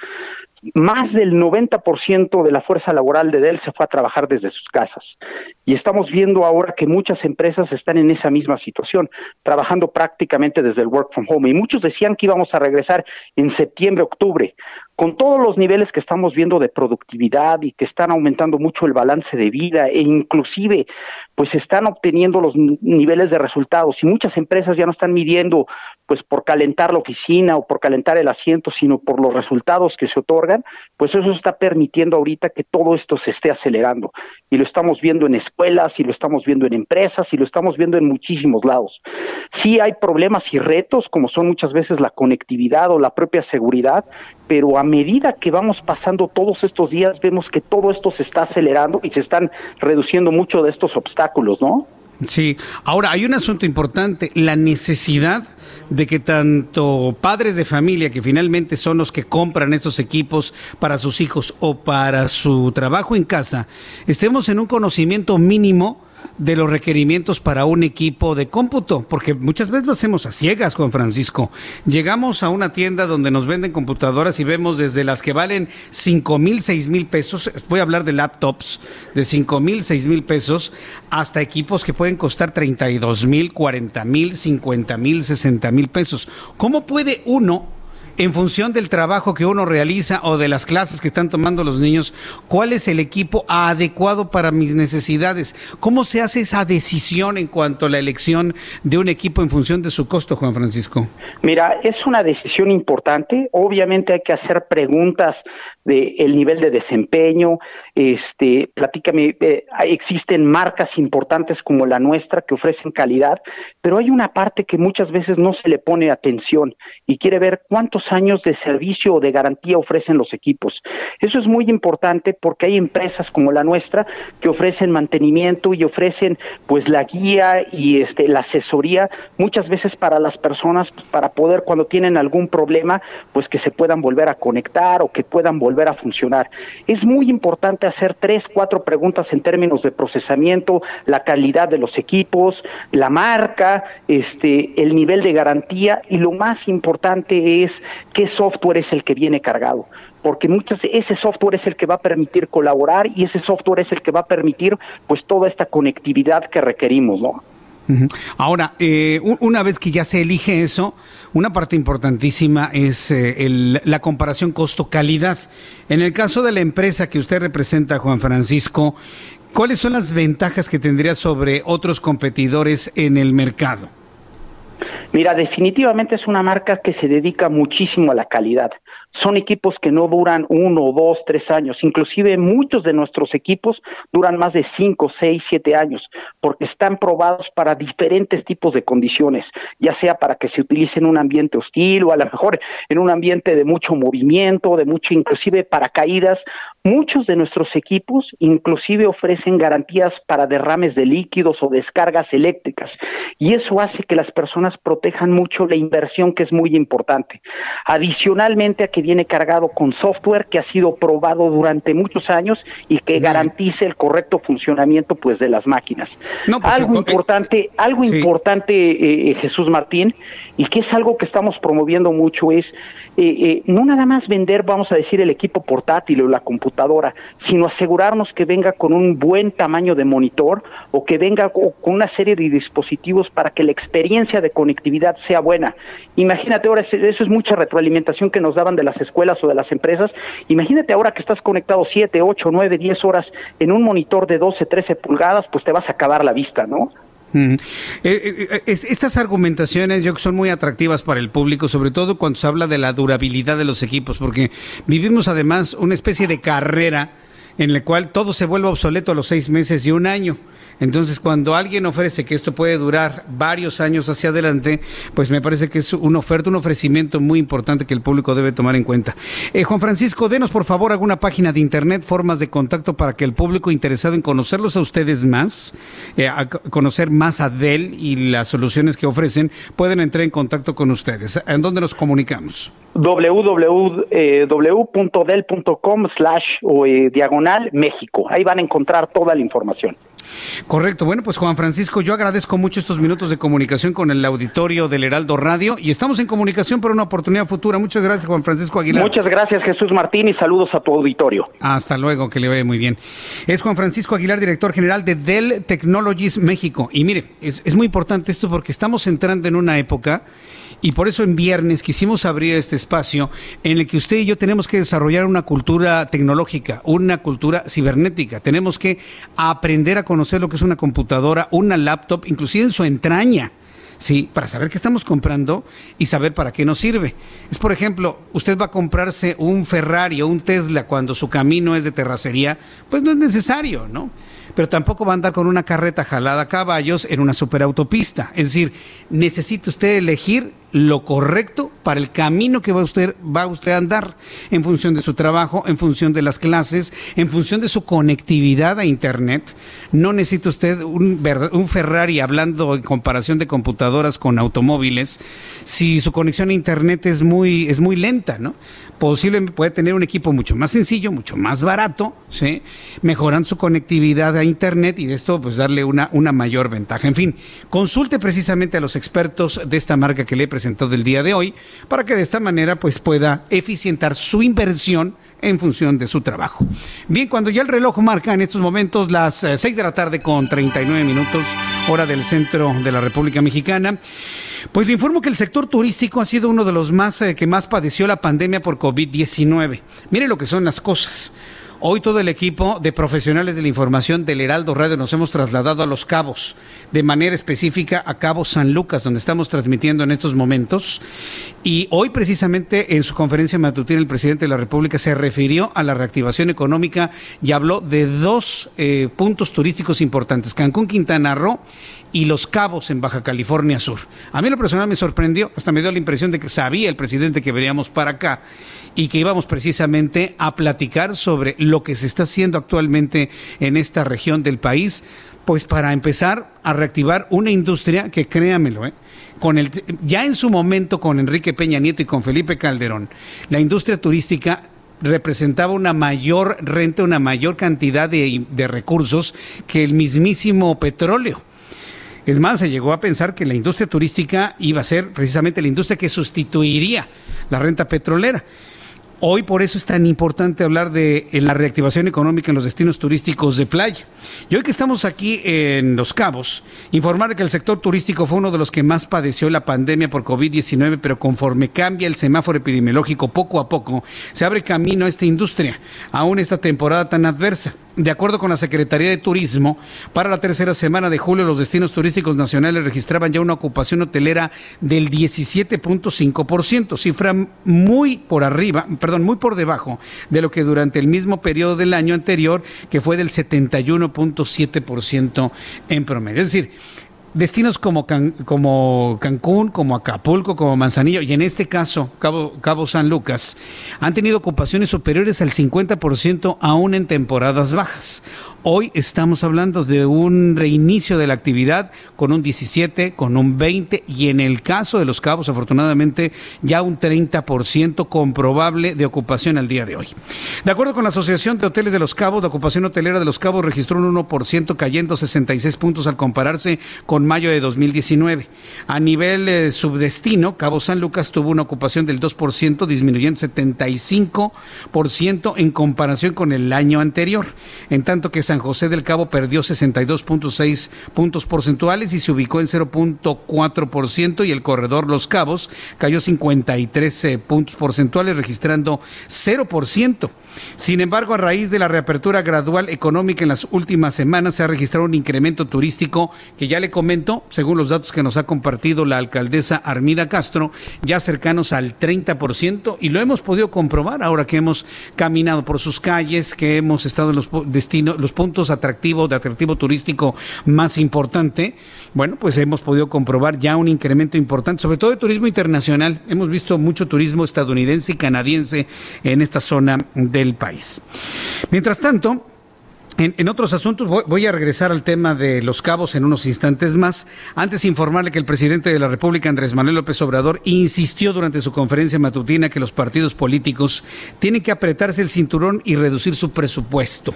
[SPEAKER 14] más del 90% de la fuerza laboral de Dell se fue a trabajar desde sus casas. Y estamos viendo ahora que muchas empresas están en esa misma situación, trabajando prácticamente desde el work from home. Y muchos decían que íbamos a regresar en septiembre, octubre. Con todos los niveles que estamos viendo de productividad y que están aumentando mucho el balance de vida e inclusive pues están obteniendo los niveles de resultados y muchas empresas ya no están midiendo pues por calentar la oficina o por calentar el asiento, sino por los resultados que se otorgan, pues eso está permitiendo ahorita que todo esto se esté acelerando y lo estamos viendo en escuelas y lo estamos viendo en empresas y lo estamos viendo en muchísimos lados. Sí hay problemas y retos como son muchas veces la conectividad o la propia seguridad, pero a medida que vamos pasando todos estos días vemos que todo esto se está acelerando y se están reduciendo mucho de estos obstáculos, ¿no?
[SPEAKER 1] Sí, ahora hay un asunto importante, la necesidad de que tanto padres de familia, que finalmente son los que compran estos equipos para sus hijos o para su trabajo en casa, estemos en un conocimiento mínimo de los requerimientos para un equipo de cómputo, porque muchas veces lo hacemos a ciegas, Juan Francisco. Llegamos a una tienda donde nos venden computadoras y vemos desde las que valen cinco mil, seis mil pesos, voy a hablar de laptops de cinco mil, seis mil pesos, hasta equipos que pueden costar 32 mil, 40 mil, 50 mil, 60 mil pesos. ¿Cómo puede uno en función del trabajo que uno realiza o de las clases que están tomando los niños, cuál es el equipo adecuado para mis necesidades. ¿Cómo se hace esa decisión en cuanto a la elección de un equipo en función de su costo, Juan Francisco?
[SPEAKER 14] Mira, es una decisión importante. Obviamente hay que hacer preguntas del el nivel de desempeño. Este, platícame, eh, existen marcas importantes como la nuestra que ofrecen calidad, pero hay una parte que muchas veces no se le pone atención y quiere ver cuántos años de servicio o de garantía ofrecen los equipos. Eso es muy importante porque hay empresas como la nuestra que ofrecen mantenimiento y ofrecen pues la guía y este la asesoría muchas veces para las personas para poder cuando tienen algún problema pues que se puedan volver a conectar o que puedan volver a funcionar. Es muy importante hacer tres, cuatro preguntas en términos de procesamiento, la calidad de los equipos, la marca, este, el nivel de garantía y lo más importante es qué software es el que viene cargado porque muchas ese software es el que va a permitir colaborar y ese software es el que va a permitir pues toda esta conectividad que requerimos, ¿no?
[SPEAKER 1] Ahora, eh, una vez que ya se elige eso, una parte importantísima es eh, la comparación costo-calidad. En el caso de la empresa que usted representa, Juan Francisco, ¿cuáles son las ventajas que tendría sobre otros competidores en el mercado?
[SPEAKER 14] Mira, definitivamente es una marca que se dedica muchísimo a la calidad. Son equipos que no duran uno, dos, tres años. Inclusive muchos de nuestros equipos duran más de cinco, seis, siete años, porque están probados para diferentes tipos de condiciones, ya sea para que se utilice en un ambiente hostil o a lo mejor en un ambiente de mucho movimiento, de mucho, inclusive paracaídas. Muchos de nuestros equipos inclusive ofrecen garantías para derrames de líquidos o descargas eléctricas. Y eso hace que las personas protejan mucho la inversión que es muy importante. Adicionalmente a que viene cargado con software que ha sido probado durante muchos años y que garantice el correcto funcionamiento pues de las máquinas. Pues, algo importante, algo importante eh, eh, Jesús Martín y que es algo que estamos promoviendo mucho es eh, no nada más vender, vamos a decir, el equipo portátil o la computadora, sino asegurarnos que venga con un buen tamaño de monitor o que venga con una serie de dispositivos para que la experiencia de conectividad sea buena. Imagínate ahora, eso es mucha retroalimentación que nos daban de las escuelas o de las empresas. Imagínate ahora que estás conectado 7, 8, 9, 10 horas en un monitor de 12, 13 pulgadas, pues te vas a acabar la vista, ¿no?
[SPEAKER 1] Eh, eh, eh, estas argumentaciones yo que son muy atractivas para el público, sobre todo cuando se habla de la durabilidad de los equipos, porque vivimos además una especie de carrera en la cual todo se vuelve obsoleto a los seis meses y un año. Entonces, cuando alguien ofrece que esto puede durar varios años hacia adelante, pues me parece que es una oferta, un ofrecimiento muy importante que el público debe tomar en cuenta. Eh, Juan Francisco, denos por favor alguna página de internet, formas de contacto para que el público interesado en conocerlos a ustedes más, eh, a conocer más a Dell y las soluciones que ofrecen, pueden entrar en contacto con ustedes. ¿En dónde nos comunicamos?
[SPEAKER 14] www.del.com slash eh, diagonal México. Ahí van a encontrar toda la información.
[SPEAKER 1] Correcto. Bueno, pues Juan Francisco, yo agradezco mucho estos minutos de comunicación con el auditorio del Heraldo Radio y estamos en comunicación para una oportunidad futura. Muchas gracias, Juan Francisco Aguilar.
[SPEAKER 14] Muchas gracias, Jesús Martín, y saludos a tu auditorio.
[SPEAKER 1] Hasta luego, que le vaya muy bien. Es Juan Francisco Aguilar, director general de Dell Technologies México. Y mire, es, es muy importante esto porque estamos entrando en una época Y por eso en viernes quisimos abrir este espacio en el que usted y yo tenemos que desarrollar una cultura tecnológica, una cultura cibernética. Tenemos que aprender a conocer lo que es una computadora, una laptop, inclusive en su entraña. Sí, para saber qué estamos comprando y saber para qué nos sirve. Es, por ejemplo, usted va a comprarse un Ferrari o un Tesla cuando su camino es de terracería, pues no es necesario, ¿no? Pero tampoco va a andar con una carreta jalada a caballos en una superautopista. Es decir, necesita usted elegir lo correcto para el camino que va usted, va usted a andar en función de su trabajo, en función de las clases, en función de su conectividad a Internet. No necesita usted un, Ferrari hablando en comparación de computadoras con automóviles si su conexión a Internet es muy, es muy lenta, ¿no? Posiblemente puede tener un equipo mucho más sencillo, mucho más barato, ¿sí? mejorando su conectividad a Internet y de esto pues darle una, una mayor ventaja. En fin, consulte precisamente a los expertos de esta marca que le he presentado el día de hoy para que de esta manera pues pueda eficientar su inversión en función de su trabajo. Bien, cuando ya el reloj marca en estos momentos las 6 eh, de la tarde con 39 minutos, hora del centro de la República Mexicana, pues le informo que el sector turístico ha sido uno de los más eh, que más padeció la pandemia por COVID-19. Mire lo que son las cosas. Hoy todo el equipo de profesionales de la información del Heraldo Radio nos hemos trasladado a Los Cabos, de manera específica a Cabo San Lucas, donde estamos transmitiendo en estos momentos. Y hoy precisamente en su conferencia matutina el presidente de la República se refirió a la reactivación económica y habló de dos eh, puntos turísticos importantes, Cancún, Quintana Roo y Los Cabos en Baja California Sur. A mí lo personal me sorprendió, hasta me dio la impresión de que sabía el presidente que veníamos para acá y que íbamos precisamente a platicar sobre lo que se está haciendo actualmente en esta región del país, pues para empezar a reactivar una industria que créamelo, ¿eh? con el ya en su momento con Enrique Peña Nieto y con Felipe Calderón, la industria turística representaba una mayor renta, una mayor cantidad de, de recursos que el mismísimo petróleo. Es más, se llegó a pensar que la industria turística iba a ser precisamente la industria que sustituiría la renta petrolera. Hoy por eso es tan importante hablar de la reactivación económica en los destinos turísticos de playa. Y hoy que estamos aquí en Los Cabos, informar que el sector turístico fue uno de los que más padeció la pandemia por COVID-19, pero conforme cambia el semáforo epidemiológico poco a poco, se abre camino a esta industria, aún esta temporada tan adversa. De acuerdo con la Secretaría de Turismo, para la tercera semana de julio los destinos turísticos nacionales registraban ya una ocupación hotelera del 17.5%, cifra muy por arriba, perdón, muy por debajo de lo que durante el mismo periodo del año anterior, que fue del 71.7% en promedio. Es decir, destinos como, como Cancún, como Acapulco, como Manzanillo y en este caso Cabo, Cabo San Lucas han tenido ocupaciones superiores al 50% aún en temporadas bajas. Hoy estamos hablando de un reinicio de la actividad con un 17, con un 20 y en el caso de los cabos, afortunadamente, ya un 30% comprobable de ocupación al día de hoy. De acuerdo con la Asociación de Hoteles de los Cabos, la ocupación hotelera de los Cabos registró un 1%, cayendo 66 puntos al compararse con mayo de 2019. A nivel eh, subdestino, Cabo San Lucas tuvo una ocupación del 2%, disminuyendo 75% en comparación con el año anterior. En tanto que San San José del Cabo perdió 62.6 puntos porcentuales y se ubicó en 0.4% y el corredor Los Cabos cayó 53 eh, puntos porcentuales registrando 0%. Sin embargo, a raíz de la reapertura gradual económica en las últimas semanas se ha registrado un incremento turístico que ya le comento, según los datos que nos ha compartido la alcaldesa Armida Castro, ya cercanos al 30% y lo hemos podido comprobar ahora que hemos caminado por sus calles, que hemos estado en los destinos, los puntos atractivos de atractivo turístico más importante. Bueno, pues hemos podido comprobar ya un incremento importante, sobre todo de turismo internacional. Hemos visto mucho turismo estadounidense y canadiense en esta zona de el país. Mientras tanto, en, otros asuntos, voy, a regresar al tema de los cabos en unos instantes más. Antes informarle que el presidente de la República, Andrés Manuel López Obrador, insistió durante su conferencia matutina que los partidos políticos tienen que apretarse el cinturón y reducir su presupuesto.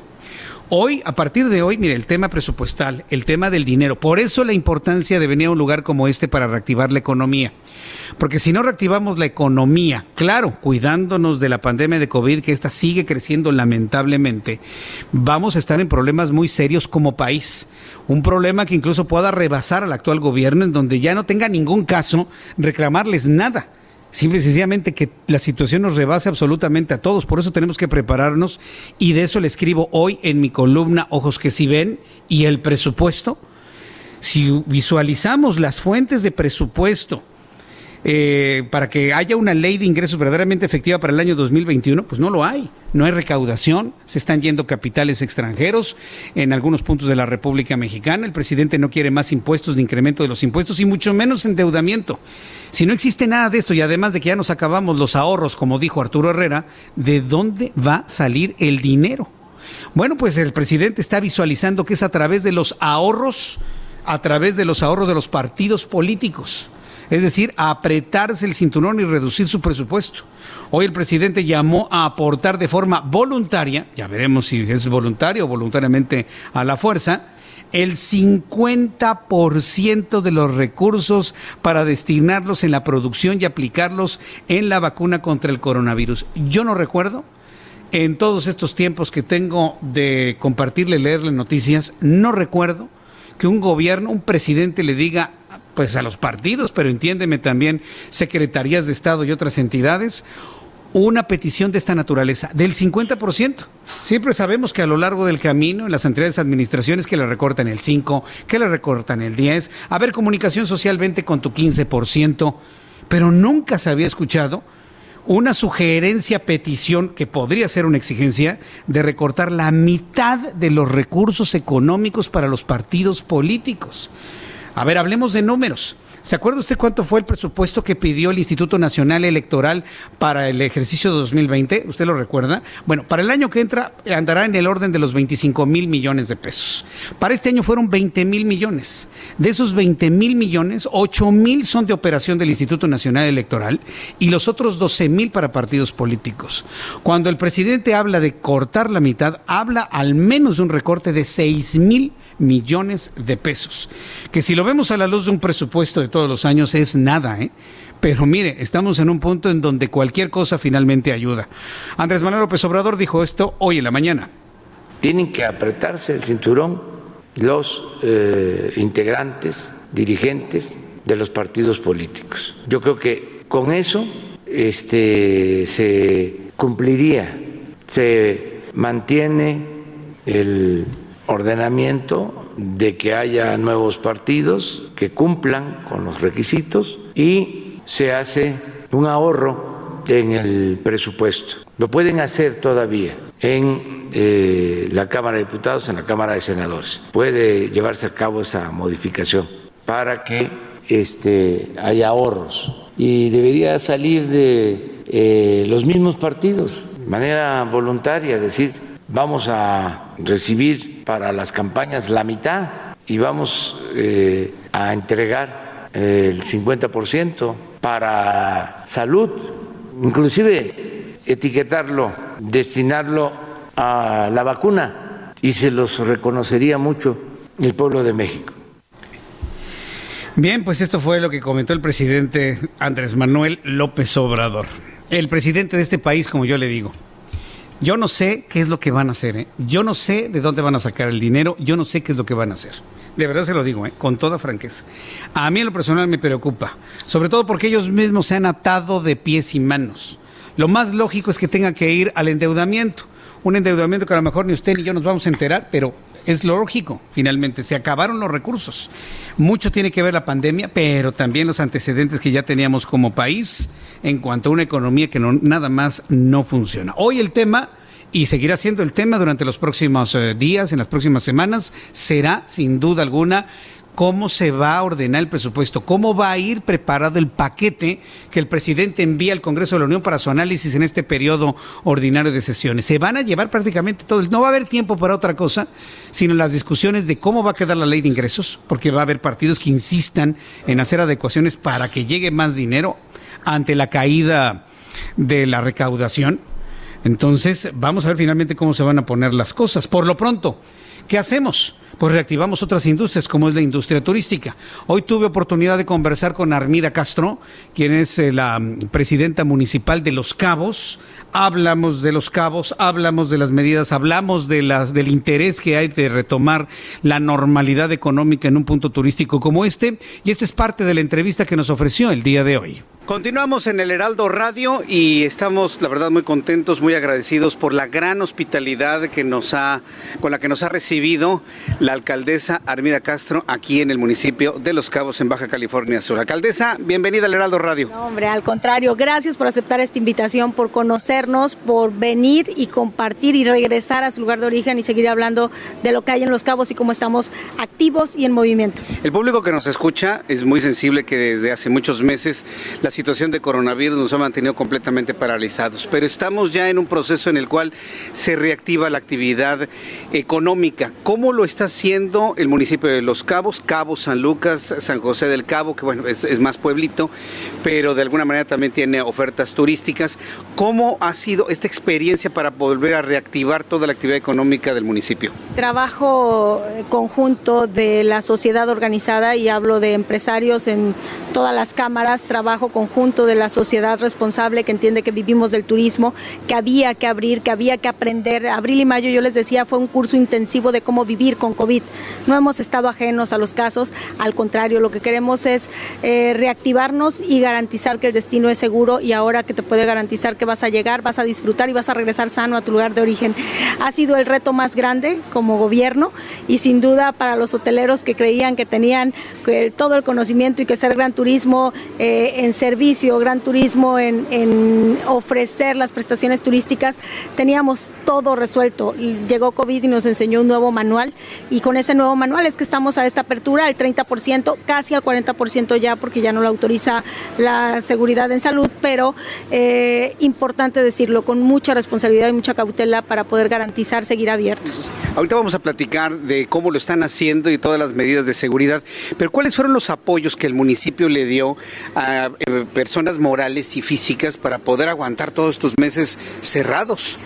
[SPEAKER 1] Hoy, a partir de hoy, mire, el tema presupuestal, el tema del dinero, por eso la importancia de venir a un lugar como este para reactivar la economía. Porque si no reactivamos la economía, claro, cuidándonos de la pandemia de COVID, que esta sigue creciendo lamentablemente, vamos a estar en problemas muy serios como país. Un problema que incluso pueda rebasar al actual gobierno, en donde ya no tenga ningún caso reclamarles nada Simple y sencillamente que la situación nos rebase absolutamente a todos. Por eso tenemos que prepararnos y de eso le escribo hoy en mi columna Ojos que si ven y el presupuesto. Si visualizamos las fuentes de presupuesto eh, para que haya una ley de ingresos verdaderamente efectiva para el año 2021, pues no lo hay. No hay recaudación, se están yendo capitales extranjeros en algunos puntos de la República Mexicana. El presidente no quiere más impuestos ni incremento de los impuestos y mucho menos endeudamiento. Si no existe nada de esto y además de que ya nos acabamos los ahorros, como dijo Arturo Herrera, ¿de dónde va a salir el dinero? Bueno, pues el presidente está visualizando que es a través de los ahorros, a través de los ahorros de los partidos políticos es decir, a apretarse el cinturón y reducir su presupuesto. Hoy el presidente llamó a aportar de forma voluntaria, ya veremos si es voluntario o voluntariamente a la fuerza, el 50% de los recursos para destinarlos en la producción y aplicarlos en la vacuna contra el coronavirus. Yo no recuerdo en todos estos tiempos que tengo de compartirle, leerle noticias, no recuerdo que un gobierno, un presidente le diga pues a los partidos, pero entiéndeme también secretarías de Estado y otras entidades, una petición de esta naturaleza, del 50%. Siempre sabemos que a lo largo del camino, en las de administraciones que le recortan el 5, que le recortan el 10, a ver, comunicación social, vente con tu 15%, pero nunca se había escuchado una sugerencia, petición, que podría ser una exigencia, de recortar la mitad de los recursos económicos para los partidos políticos. A ver, hablemos de números. ¿Se acuerda usted cuánto fue el presupuesto que pidió el Instituto Nacional Electoral para el ejercicio 2020? ¿Usted lo recuerda? Bueno, para el año que entra andará en el orden de los 25 mil millones de pesos. Para este año fueron 20 mil millones. De esos 20 mil millones, 8 mil son de operación del Instituto Nacional Electoral y los otros 12 mil para partidos políticos. Cuando el presidente habla de cortar la mitad, habla al menos de un recorte de 6 mil millones de pesos. Que si lo vemos a la luz de un presupuesto de todos los años es nada, ¿eh? Pero mire, estamos en un punto en donde cualquier cosa finalmente ayuda. Andrés Manuel López Obrador dijo esto hoy en la mañana.
[SPEAKER 3] Tienen que apretarse el cinturón los eh, integrantes, dirigentes de los partidos políticos. Yo creo que con eso este, se cumpliría, se mantiene el ordenamiento de que haya nuevos partidos que cumplan con los requisitos y se hace un ahorro en el presupuesto. Lo pueden hacer todavía en eh, la Cámara de Diputados, en la Cámara de Senadores. Puede llevarse a cabo esa modificación para que este, haya ahorros y debería salir de eh, los mismos partidos, de manera voluntaria, decir, vamos a recibir para las campañas la mitad y vamos eh, a entregar el 50% para salud, inclusive etiquetarlo, destinarlo a la vacuna y se los reconocería mucho el pueblo de México.
[SPEAKER 1] Bien, pues esto fue lo que comentó el presidente Andrés Manuel López Obrador, el presidente de este país, como yo le digo. Yo no sé qué es lo que van a hacer, ¿eh? yo no sé de dónde van a sacar el dinero, yo no sé qué es lo que van a hacer. De verdad se lo digo, ¿eh? con toda franqueza. A mí en lo personal me preocupa, sobre todo porque ellos mismos se han atado de pies y manos. Lo más lógico es que tengan que ir al endeudamiento. Un endeudamiento que a lo mejor ni usted ni yo nos vamos a enterar, pero es lógico, finalmente. Se acabaron los recursos. Mucho tiene que ver la pandemia, pero también los antecedentes que ya teníamos como país en cuanto a una economía que no, nada más no funciona. Hoy el tema, y seguirá siendo el tema durante los próximos eh, días, en las próximas semanas, será sin duda alguna cómo se va a ordenar el presupuesto, cómo va a ir preparado el paquete que el presidente envía al Congreso de la Unión para su análisis en este periodo ordinario de sesiones. Se van a llevar prácticamente todo, no va a haber tiempo para otra cosa, sino las discusiones de cómo va a quedar la ley de ingresos, porque va a haber partidos que insistan en hacer adecuaciones para que llegue más dinero ante la caída de la recaudación. Entonces, vamos a ver finalmente cómo se van a poner las cosas. Por lo pronto, ¿qué hacemos? Pues reactivamos otras industrias, como es la industria turística. Hoy tuve oportunidad de conversar con Armida Castro, quien es eh, la mm, presidenta municipal de Los Cabos. Hablamos de Los Cabos, hablamos de las medidas, hablamos del interés que hay de retomar la normalidad económica en un punto turístico como este. Y esto es parte de la entrevista que nos ofreció el día de hoy. Continuamos en el Heraldo Radio y estamos, la verdad, muy contentos, muy agradecidos por la gran hospitalidad que nos ha, con la que nos ha recibido la alcaldesa Armida Castro aquí en el municipio de Los Cabos, en Baja California Sur. Alcaldesa, bienvenida al Heraldo Radio.
[SPEAKER 15] No, hombre, al contrario, gracias por aceptar esta invitación, por conocernos, por venir y compartir y regresar a su lugar de origen y seguir hablando de lo que hay en Los Cabos y cómo estamos activos y en movimiento.
[SPEAKER 1] El público que nos escucha es muy sensible que desde hace muchos meses la situación de coronavirus nos ha mantenido completamente paralizados, pero estamos ya en un proceso en el cual se reactiva la actividad económica. ¿Cómo lo está haciendo el municipio de Los Cabos, Cabo San Lucas, San José del Cabo, que bueno, es, más pueblito, pero de alguna manera también tiene ofertas turísticas? ¿Cómo ha sido esta experiencia para volver a reactivar toda la actividad económica del municipio?
[SPEAKER 15] Trabajo eh, conjunto de la sociedad organizada y hablo de empresarios en todas las cámaras, trabajo conjunto de la sociedad responsable que entiende que vivimos del turismo, que había que abrir, que había que aprender. Abril y mayo, yo les decía, fue un curso intensivo de cómo vivir con COVID. No hemos estado ajenos a los casos, al contrario, lo que queremos es eh, reactivarnos y garantizar que el destino es seguro y ahora que te puede garantizar que vas a llegar, vas a disfrutar y vas a regresar sano a tu lugar de origen. Ha sido el reto más grande como gobierno y sin duda para los hoteleros que creían que tenían todo el conocimiento y que ser gran turismo eh, en servicio, gran turismo en, ofrecer las prestaciones turísticas, teníamos todo resuelto. Llegó COVID y nos enseñó un nuevo manual y con ese nuevo manual es que estamos a esta apertura al 30%, casi al 40% ya porque ya no lo autoriza la seguridad en salud, pero eh, importante decirlo, con mucha responsabilidad y mucha cautela para poder garantizar seguir abiertos.
[SPEAKER 1] Ahorita vamos a platicar de cómo lo están haciendo y todas las medidas de seguridad, pero ¿cuáles fueron los apoyos que el municipio le dio a eh, personas morales y físicas para poder aguantar todos estos meses cerrados?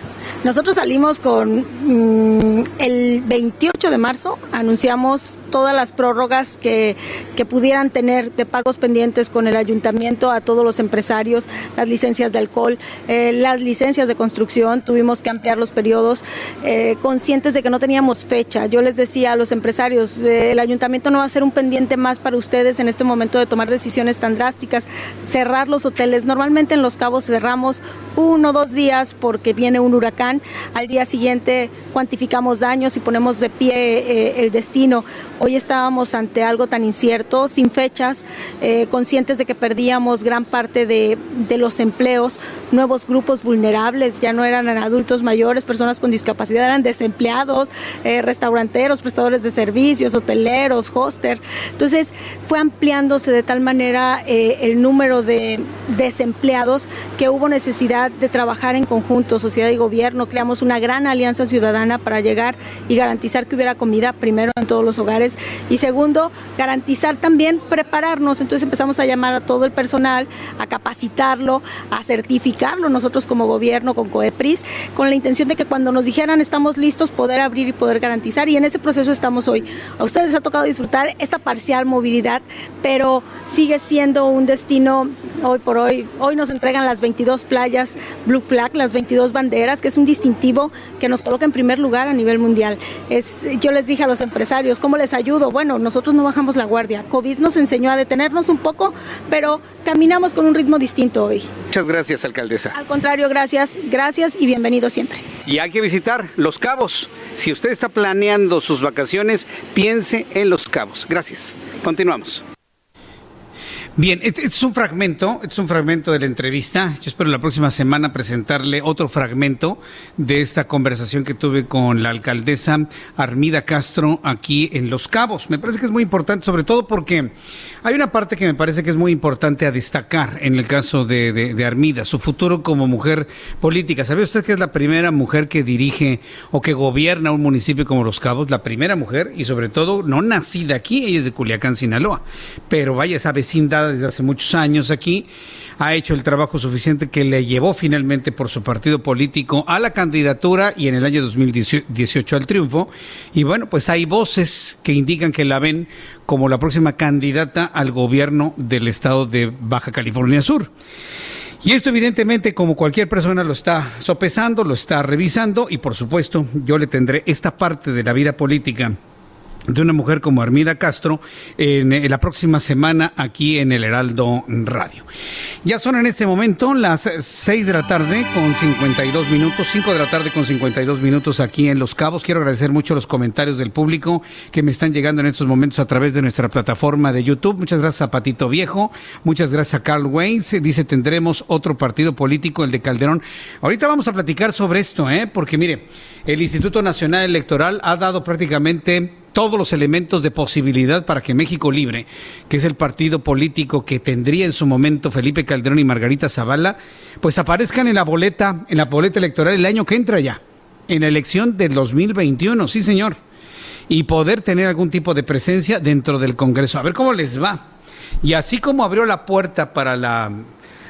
[SPEAKER 15] Nosotros salimos con mm, el 28 de marzo, anunciamos todas las prórrogas que, que, pudieran tener de pagos pendientes con el ayuntamiento a todos los empresarios, las licencias de alcohol, eh, las licencias de construcción, tuvimos que ampliar los periodos, eh, conscientes de que no teníamos fecha. Yo les decía a los empresarios, eh, el ayuntamiento no va a ser un pendiente más para ustedes en este momento de tomar decisiones tan drásticas, cerrar los hoteles. Normalmente en Los Cabos cerramos uno o dos días porque viene un huracán al día siguiente cuantificamos daños y ponemos de pie eh, el destino. Hoy estábamos ante algo tan incierto, sin fechas, eh, conscientes de que perdíamos gran parte de, los empleos, nuevos grupos vulnerables, ya no eran adultos mayores, personas con discapacidad, eran desempleados, eh, restauranteros, prestadores de servicios, hoteleros, hoster. Entonces fue ampliándose de tal manera el número de desempleados que hubo necesidad de trabajar en conjunto, sociedad y gobierno, creamos una gran alianza ciudadana para llegar y garantizar que hubiera comida primero en todos los hogares y segundo, garantizar también prepararnos. Entonces empezamos a llamar a todo el personal, a capacitarlo, a certificarlo nosotros como gobierno con COEPRIS, con la intención de que cuando nos dijeran estamos listos poder abrir y poder garantizar y en ese proceso estamos hoy. A ustedes les ha tocado disfrutar esta parcial movilidad, pero sigue siendo un destino hoy por hoy. Hoy nos entregan las 22 playas Blue Flag, las 22 banderas, que es un distintivo que nos coloca en primer lugar a nivel mundial. Es, yo les dije a los empresarios, ¿cómo les ayudo? Bueno, nosotros no bajamos la guardia. COVID nos enseñó a detenernos un poco, pero caminamos con un ritmo distinto hoy.
[SPEAKER 1] Muchas gracias, alcaldesa.
[SPEAKER 15] Al contrario, gracias, gracias y bienvenido siempre.
[SPEAKER 1] Y hay que visitar Los Cabos. Si usted está planeando sus vacaciones, piense en Los Cabos. Gracias. Continuamos. Bien, este, es un fragmento, este es un fragmento de la entrevista. Yo espero la próxima semana presentarle otro fragmento de esta conversación que tuve con la alcaldesa Armida Castro aquí en Los Cabos. Me parece que es muy importante, sobre todo porque hay una parte que me parece que es muy importante a destacar en el caso de Armida, su futuro como mujer política. ¿Sabe usted que es la primera mujer que dirige o que gobierna un municipio como Los Cabos? La primera mujer y sobre todo no nacida aquí, ella es de Culiacán, Sinaloa, pero vaya esa vecindad desde hace muchos años aquí. ha hecho el trabajo suficiente que le llevó finalmente por su partido político a la candidatura y en el año 2018 al triunfo. Y bueno, pues hay voces que indican que la ven como la próxima candidata al gobierno del estado de Baja California Sur. Y esto evidentemente, como cualquier persona, lo está sopesando, lo está revisando y por supuesto yo le tendré esta parte de la vida política de una mujer como Armida Castro en, la próxima semana aquí en el Heraldo Radio. Ya son en este momento las 6 de la tarde con 52 minutos, 5 de la tarde con 52 minutos aquí en Los Cabos. Quiero agradecer mucho los comentarios del público que me están llegando en estos momentos a través de nuestra plataforma de YouTube. Muchas gracias a Patito Viejo, muchas gracias a Carl Waynes. Dice, tendremos otro partido político, el de Calderón. Ahorita vamos a platicar sobre esto, ¿eh? porque mire, el Instituto Nacional Electoral ha dado prácticamente todos los elementos de posibilidad para que México Libre, que es el partido político que tendría en su momento Felipe Calderón y Margarita Zavala, pues aparezcan en la boleta, en la boleta electoral el año que entra ya, en la elección del 2021, sí señor, y poder tener algún tipo de presencia dentro del Congreso. A ver cómo les va. Y así como abrió la puerta para la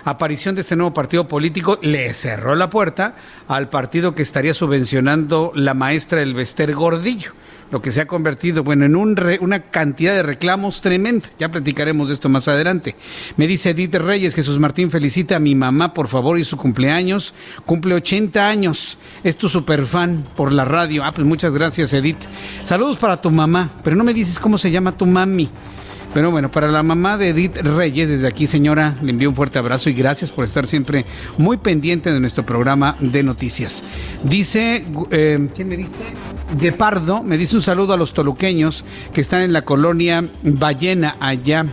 [SPEAKER 1] aparición de este nuevo partido político, le cerró la puerta al partido que estaría subvencionando la maestra Elvester Gordillo lo que se ha convertido, bueno, en un una cantidad de reclamos tremenda. Ya platicaremos de esto más adelante. Me dice Edith Reyes, Jesús Martín felicita a mi mamá, por favor, y su cumpleaños. Cumple 80 años. Es tu super fan por la radio. Ah, pues muchas gracias, Edith. Saludos para tu mamá, pero no me dices cómo se llama tu mami. Pero bueno, para la mamá de Edith Reyes, desde aquí, señora, le envío un fuerte abrazo y gracias por estar siempre muy pendiente de nuestro programa de noticias. Dice, eh, ¿quién me dice? De Pardo, me dice un saludo a los toluqueños que están en la colonia Ballena, allá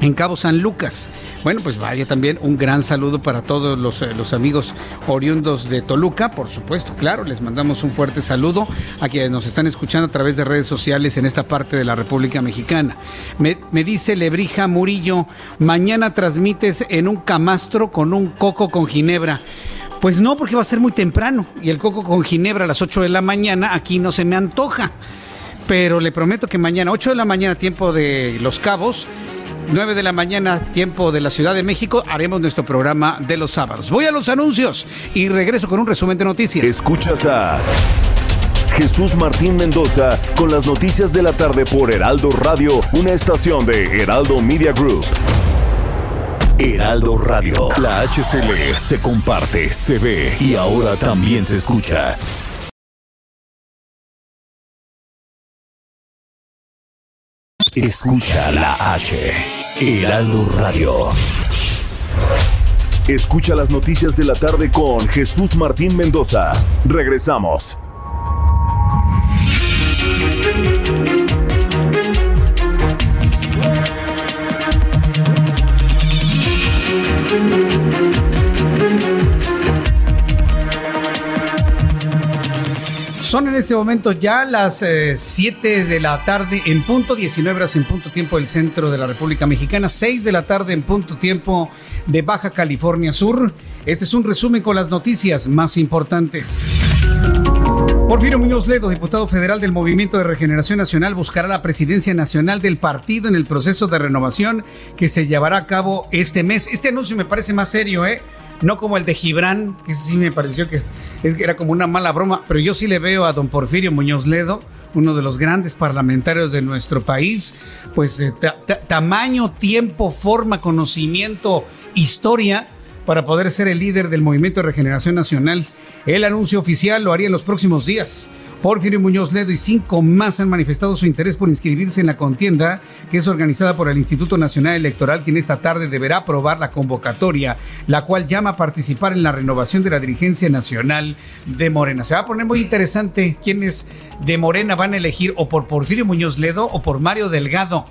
[SPEAKER 1] en Cabo San Lucas. Bueno, pues vaya también un gran saludo para todos los, eh, los, amigos oriundos de Toluca, por supuesto, claro, les mandamos un fuerte saludo a quienes nos están escuchando a través de redes sociales en esta parte de la República Mexicana. Me, me dice Lebrija Murillo, mañana transmites en un camastro con un coco con ginebra. Pues no, porque va a ser muy temprano y el coco con ginebra a las 8 de la mañana aquí no se me antoja. Pero le prometo que mañana, 8 de la mañana, tiempo de Los Cabos, 9 de la mañana, tiempo de la Ciudad de México, haremos nuestro programa de los sábados. Voy a los anuncios y regreso con un resumen de noticias.
[SPEAKER 13] Escuchas a Jesús Martín Mendoza con las noticias de la tarde por Heraldo Radio, una estación de Heraldo Media Group. Heraldo Radio, la HCL se comparte, se ve y ahora también se escucha. Escucha la H. Heraldo Radio. Escucha las noticias de la tarde con Jesús Martín Mendoza. Regresamos.
[SPEAKER 1] Son en este momento ya las 7 eh, de la tarde en punto, 19 horas en punto tiempo del centro de la República Mexicana, 6 de la tarde en punto tiempo de Baja California Sur. Este es un resumen con las noticias más importantes. Porfirio Muñoz Ledo, diputado federal del Movimiento de Regeneración Nacional, buscará la presidencia nacional del partido en el proceso de renovación que se llevará a cabo este mes. Este anuncio me parece más serio, ¿eh? No como el de Gibran, que sí me pareció que era como una mala broma, pero yo sí le veo a don Porfirio Muñoz Ledo, uno de los grandes parlamentarios de nuestro país, pues eh, tamaño, tiempo, forma, conocimiento, historia para poder ser el líder del Movimiento de Regeneración Nacional. El anuncio oficial lo haría en los próximos días. Porfirio Muñoz Ledo y cinco más han manifestado su interés por inscribirse en la contienda que es organizada por el Instituto Nacional Electoral, quien esta tarde deberá aprobar la convocatoria, la cual llama a participar en la renovación de la dirigencia nacional de Morena. Se va a poner muy interesante quiénes de Morena van a elegir o por Porfirio Muñoz Ledo o por Mario Delgado.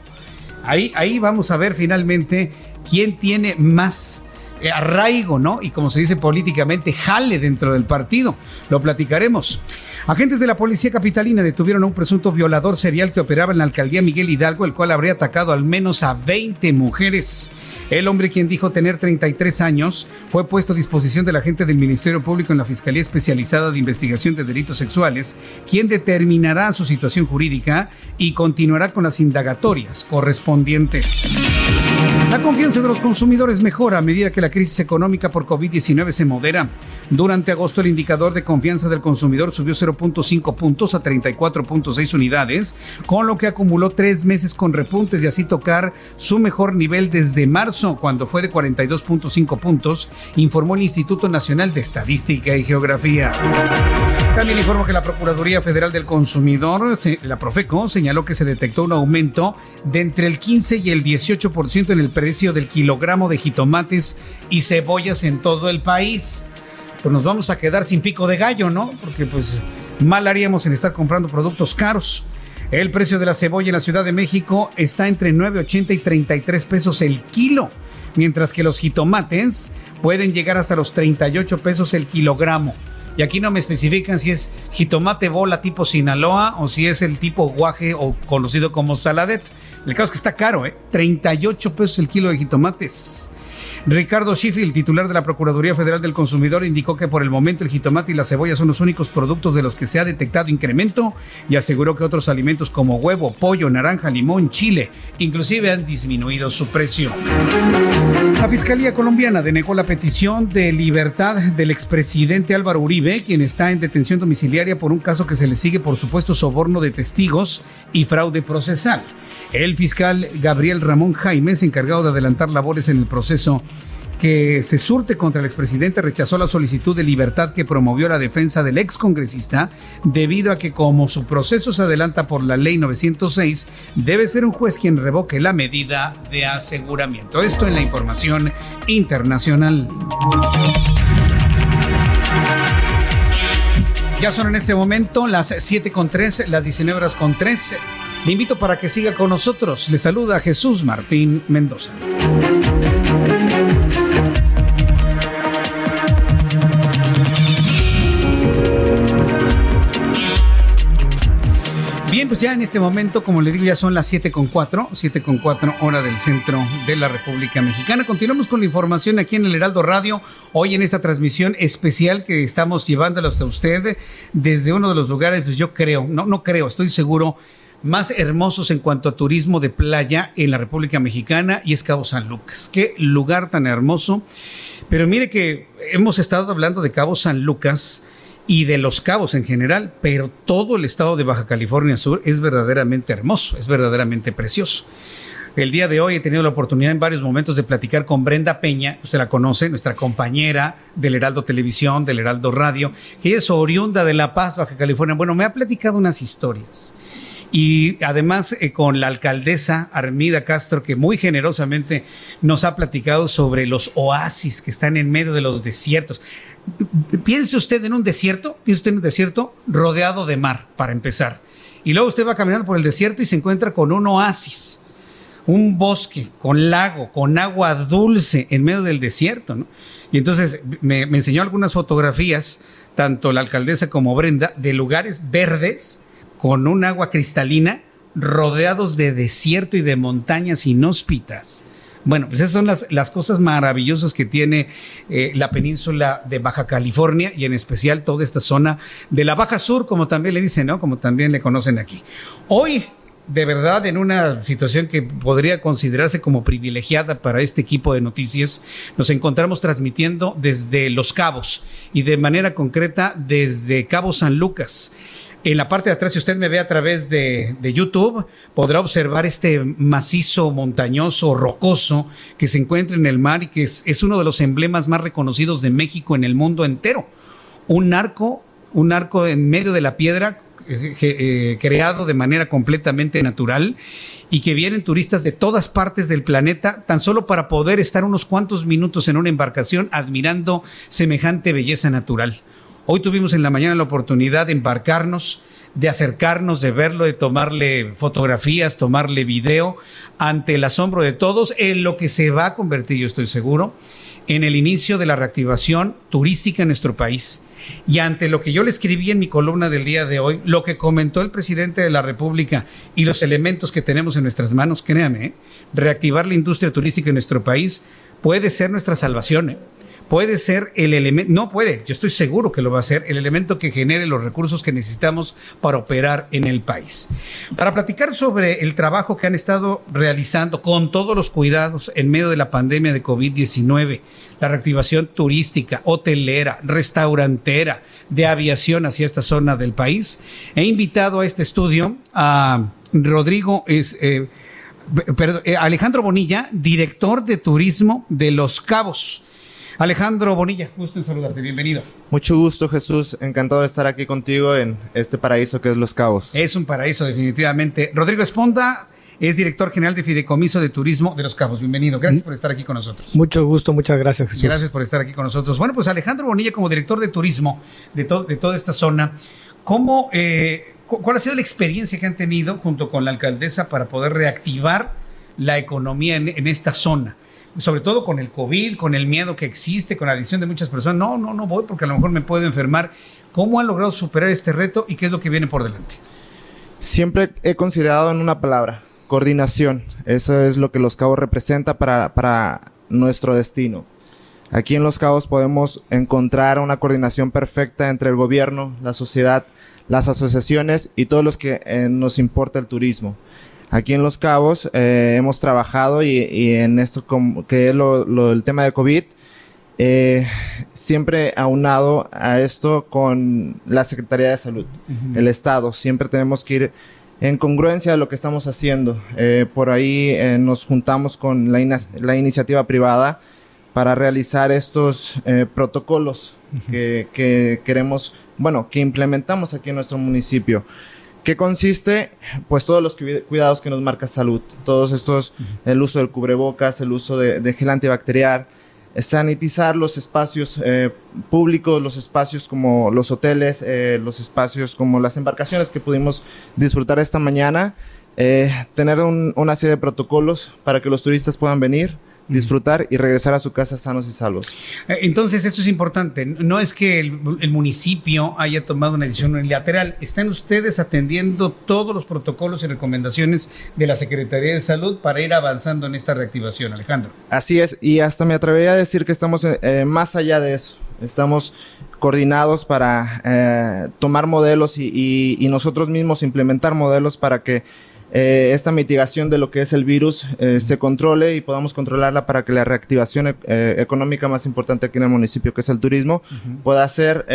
[SPEAKER 1] Ahí, ahí vamos a ver finalmente quién tiene más eh, arraigo, ¿no? Y como se dice políticamente, jale dentro del partido. Lo platicaremos. Agentes de la policía capitalina detuvieron a un presunto violador serial que operaba en la alcaldía Miguel Hidalgo, el cual habría atacado al menos a 20 mujeres. El hombre quien dijo tener 33 años fue puesto a disposición de la gente del Ministerio Público en la Fiscalía Especializada de Investigación de Delitos Sexuales, quien determinará su situación jurídica y continuará con las indagatorias correspondientes. La confianza de los consumidores mejora a medida que la crisis económica por COVID-19 se modera. Durante agosto el indicador de confianza del consumidor subió 0.5 puntos a 34.6 unidades, con lo que acumuló tres meses con repuntes y así tocar su mejor nivel desde marzo, cuando fue de 42.5 puntos, informó el Instituto Nacional de Estadística y Geografía. También informó que la Procuraduría Federal del Consumidor, la Profeco, señaló que se detectó un aumento de entre el 15 y el 18% en el precio del kilogramo de jitomates y cebollas en todo el país. Pues nos vamos a quedar sin pico de gallo, ¿no? Porque pues mal haríamos en estar comprando productos caros. El precio de la cebolla en la Ciudad de México está entre 9.80 y 33 pesos el kilo, mientras que los jitomates pueden llegar hasta los 38 pesos el kilogramo. Y aquí no me especifican si es jitomate bola tipo Sinaloa o si es el tipo guaje o conocido como saladet. El caso es que está caro, ¿eh? 38 pesos el kilo de jitomates. Ricardo Sheffield, titular de la Procuraduría Federal del Consumidor, indicó que por el momento el jitomate y la cebolla son los únicos productos de los que se ha detectado incremento y aseguró que otros alimentos como huevo, pollo, naranja, limón, chile, inclusive han disminuido su precio. La Fiscalía colombiana denegó la petición de libertad del expresidente Álvaro Uribe, quien está en detención domiciliaria por un caso que se le sigue por supuesto soborno de testigos y fraude procesal. El fiscal Gabriel Ramón Jaimes, encargado de adelantar labores en el proceso que se surte contra el expresidente, rechazó la solicitud de libertad que promovió la defensa del excongresista debido a que como su proceso se adelanta por la ley 906, debe ser un juez quien revoque la medida de aseguramiento. Esto en la información internacional. Ya son en este momento las 7 con 3, las 19 horas con 3. Le invito para que siga con nosotros. Le saluda Jesús Martín Mendoza. Bien, pues ya en este momento, como le digo, ya son las 7 con 4, 7 con 4 hora del centro de la República Mexicana. Continuamos con la información aquí en el Heraldo Radio, hoy en esta transmisión especial que estamos llevándola hasta usted desde uno de los lugares, pues yo creo, no, no creo, estoy seguro más hermosos en cuanto a turismo de playa en la República Mexicana y es Cabo San Lucas. Qué lugar tan hermoso. Pero mire que hemos estado hablando de Cabo San Lucas y de los cabos en general, pero todo el estado de Baja California Sur es verdaderamente hermoso, es verdaderamente precioso. El día de hoy he tenido la oportunidad en varios momentos de platicar con Brenda Peña, usted la conoce, nuestra compañera del Heraldo Televisión, del Heraldo Radio, que es oriunda de La Paz, Baja California. Bueno, me ha platicado unas historias y además eh, con la alcaldesa Armida Castro, que muy generosamente nos ha platicado sobre los oasis que están en medio de los desiertos. Piense usted en un desierto, piense usted en un desierto rodeado de mar, para empezar. Y luego usted va caminando por el desierto y se encuentra con un oasis, un bosque con lago, con agua dulce en medio del desierto. Y entonces me, me enseñó algunas fotografías, tanto la alcaldesa como Brenda, de lugares verdes con un agua cristalina, rodeados de desierto y de montañas inhóspitas. Bueno, pues esas son las, las cosas maravillosas que tiene eh, la península de Baja California y en especial toda esta zona de la Baja Sur, como también le dicen, ¿no? Como también le conocen aquí. Hoy, de verdad, en una situación que podría considerarse como privilegiada para este equipo de noticias, nos encontramos transmitiendo desde Los Cabos y de manera concreta desde Cabo San Lucas. En la parte de atrás, si usted me ve a través de, YouTube, podrá observar este macizo montañoso, rocoso, que se encuentra en el mar y que es, uno de los emblemas más reconocidos de México en el mundo entero. Un arco, un arco en medio de la piedra, eh, eh, creado de manera completamente natural y que vienen turistas de todas partes del planeta tan solo para poder estar unos cuantos minutos en una embarcación admirando semejante belleza natural. Hoy tuvimos en la mañana la oportunidad de embarcarnos, de acercarnos, de verlo, de tomarle fotografías, tomarle video ante el asombro de todos en lo que se va a convertir, yo estoy seguro, en el inicio de la reactivación turística en nuestro país, Y ante lo que yo le escribí en mi columna del día de hoy, lo que comentó el presidente de la República y los elementos que tenemos en nuestras manos, créame, ¿eh? reactivar la industria turística en nuestro país puede ser nuestra salvación. ¿eh? Puede ser el elemento, no puede, yo estoy seguro que lo va a ser, el elemento que genere los recursos que necesitamos para operar en el país. Para platicar sobre el trabajo que han estado realizando con todos los cuidados en medio de la pandemia de COVID-19, la reactivación turística, hotelera, restaurantera, de aviación hacia esta zona del país, he invitado a este estudio a Rodrigo eh, eh, Alejandro Bonilla, director de turismo de Los Cabos. Alejandro Bonilla, gusto en saludarte, bienvenido.
[SPEAKER 16] Mucho gusto, Jesús. Encantado de estar aquí contigo en este paraíso que es Los Cabos.
[SPEAKER 1] Es un paraíso, definitivamente. Rodrigo Esponda es director general de Fideicomiso de Turismo de Los Cabos. Bienvenido. Gracias por estar aquí con nosotros.
[SPEAKER 17] Mucho gusto, muchas gracias, Jesús.
[SPEAKER 1] Gracias por estar aquí con nosotros. Bueno, pues Alejandro Bonilla, como director de turismo de, de toda esta zona, ¿cómo, eh, ¿cuál ha sido la experiencia que han tenido junto con la alcaldesa para poder reactivar la economía en, en esta zona? Sobre todo con el COVID, con el miedo que existe, con la adición de muchas personas. No, no, no voy porque a lo mejor me puedo enfermar. ¿Cómo han logrado superar este reto y qué es lo que viene por delante?
[SPEAKER 16] Siempre he considerado en una palabra, coordinación. Eso es lo que Los Cabos representa para, para nuestro destino. Aquí en Los Cabos podemos encontrar una coordinación perfecta entre el gobierno, la sociedad, las asociaciones y todos los que eh, nos importa el turismo. Aquí en Los Cabos eh, hemos trabajado y, en esto que es lo, el tema de COVID, eh, siempre aunado a esto con la Secretaría de Salud, el Estado. Siempre tenemos que ir en congruencia a lo que estamos haciendo. Eh, por ahí nos juntamos con la, iniciativa privada para realizar estos protocolos que, que, queremos, bueno, que implementamos aquí en nuestro municipio. ¿Qué consiste? Pues todos los cuidados que nos marca salud. Todos estos, el uso del cubrebocas, el uso de, gel antibacterial, sanitizar los espacios eh, públicos, los espacios como los hoteles, eh, los espacios como las embarcaciones que pudimos disfrutar esta mañana, eh, tener una serie de protocolos para que los turistas puedan venir, disfrutar y regresar a su casa sanos y salvos.
[SPEAKER 1] Eh, entonces, esto es importante. No es que el, municipio haya tomado una decisión unilateral. Están ustedes atendiendo todos los protocolos y recomendaciones de la Secretaría de Salud para ir avanzando en esta reactivación, Alejandro.
[SPEAKER 16] Así es, y hasta me atrevería a decir que estamos eh, eh, más allá de eso. Estamos coordinados para tomar modelos y nosotros mismos implementar modelos para que eh, esta mitigación de lo que es el virus eh, se controle y podamos controlarla para que la reactivación eh, económica más importante aquí en el municipio, que es el turismo, pueda ser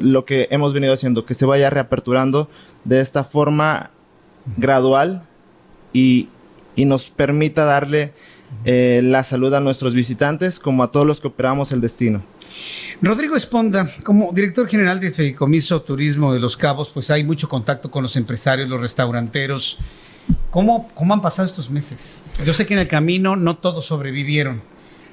[SPEAKER 16] lo que hemos venido haciendo, que se vaya reaperturando de esta forma gradual y, y nos permita darle la salud a nuestros visitantes como a todos los que operamos el destino.
[SPEAKER 1] Rodrigo Esponda, como director general de Fedicomiso Turismo de Los Cabos, pues hay mucho contacto con los empresarios, los restauranteros. ¿Cómo, ¿Cómo han pasado estos meses? Yo sé que en el camino no todos sobrevivieron,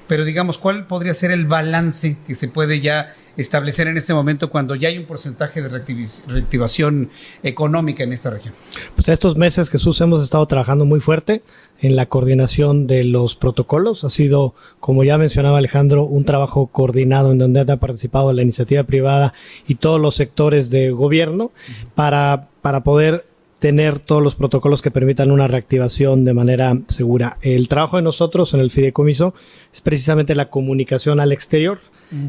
[SPEAKER 1] pero digamos, ¿cuál podría ser el balance que se puede ya establecer en este momento cuando ya hay un porcentaje de reactivación económica en esta región?
[SPEAKER 17] Pues estos meses, Jesús, hemos estado trabajando muy fuerte en la coordinación de los protocolos. Ha sido, como ya mencionaba Alejandro, un trabajo coordinado en donde ha participado la iniciativa privada y todos los sectores de gobierno para, para poder tener todos los protocolos que permitan una reactivación de manera segura. El trabajo de nosotros en el fideicomiso es precisamente la comunicación al exterior.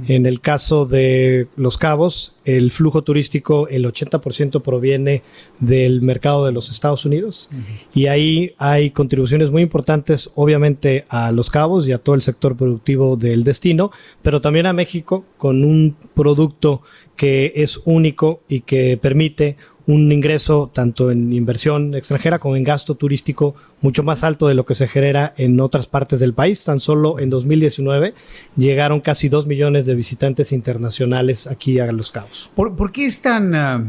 [SPEAKER 17] En el caso de Los Cabos, el flujo turístico, el 80% proviene del mercado de los Estados Unidos y ahí hay contribuciones muy importantes, obviamente, a Los Cabos y a todo el sector productivo del destino, pero también a México con un producto que es único y que permite un ingreso tanto en inversión extranjera como en gasto turístico mucho más alto de lo que se genera en otras partes del país. Tan solo en 2019 llegaron casi dos millones de visitantes internacionales aquí a Los Cabos.
[SPEAKER 1] ¿Por, qué es tan, ah,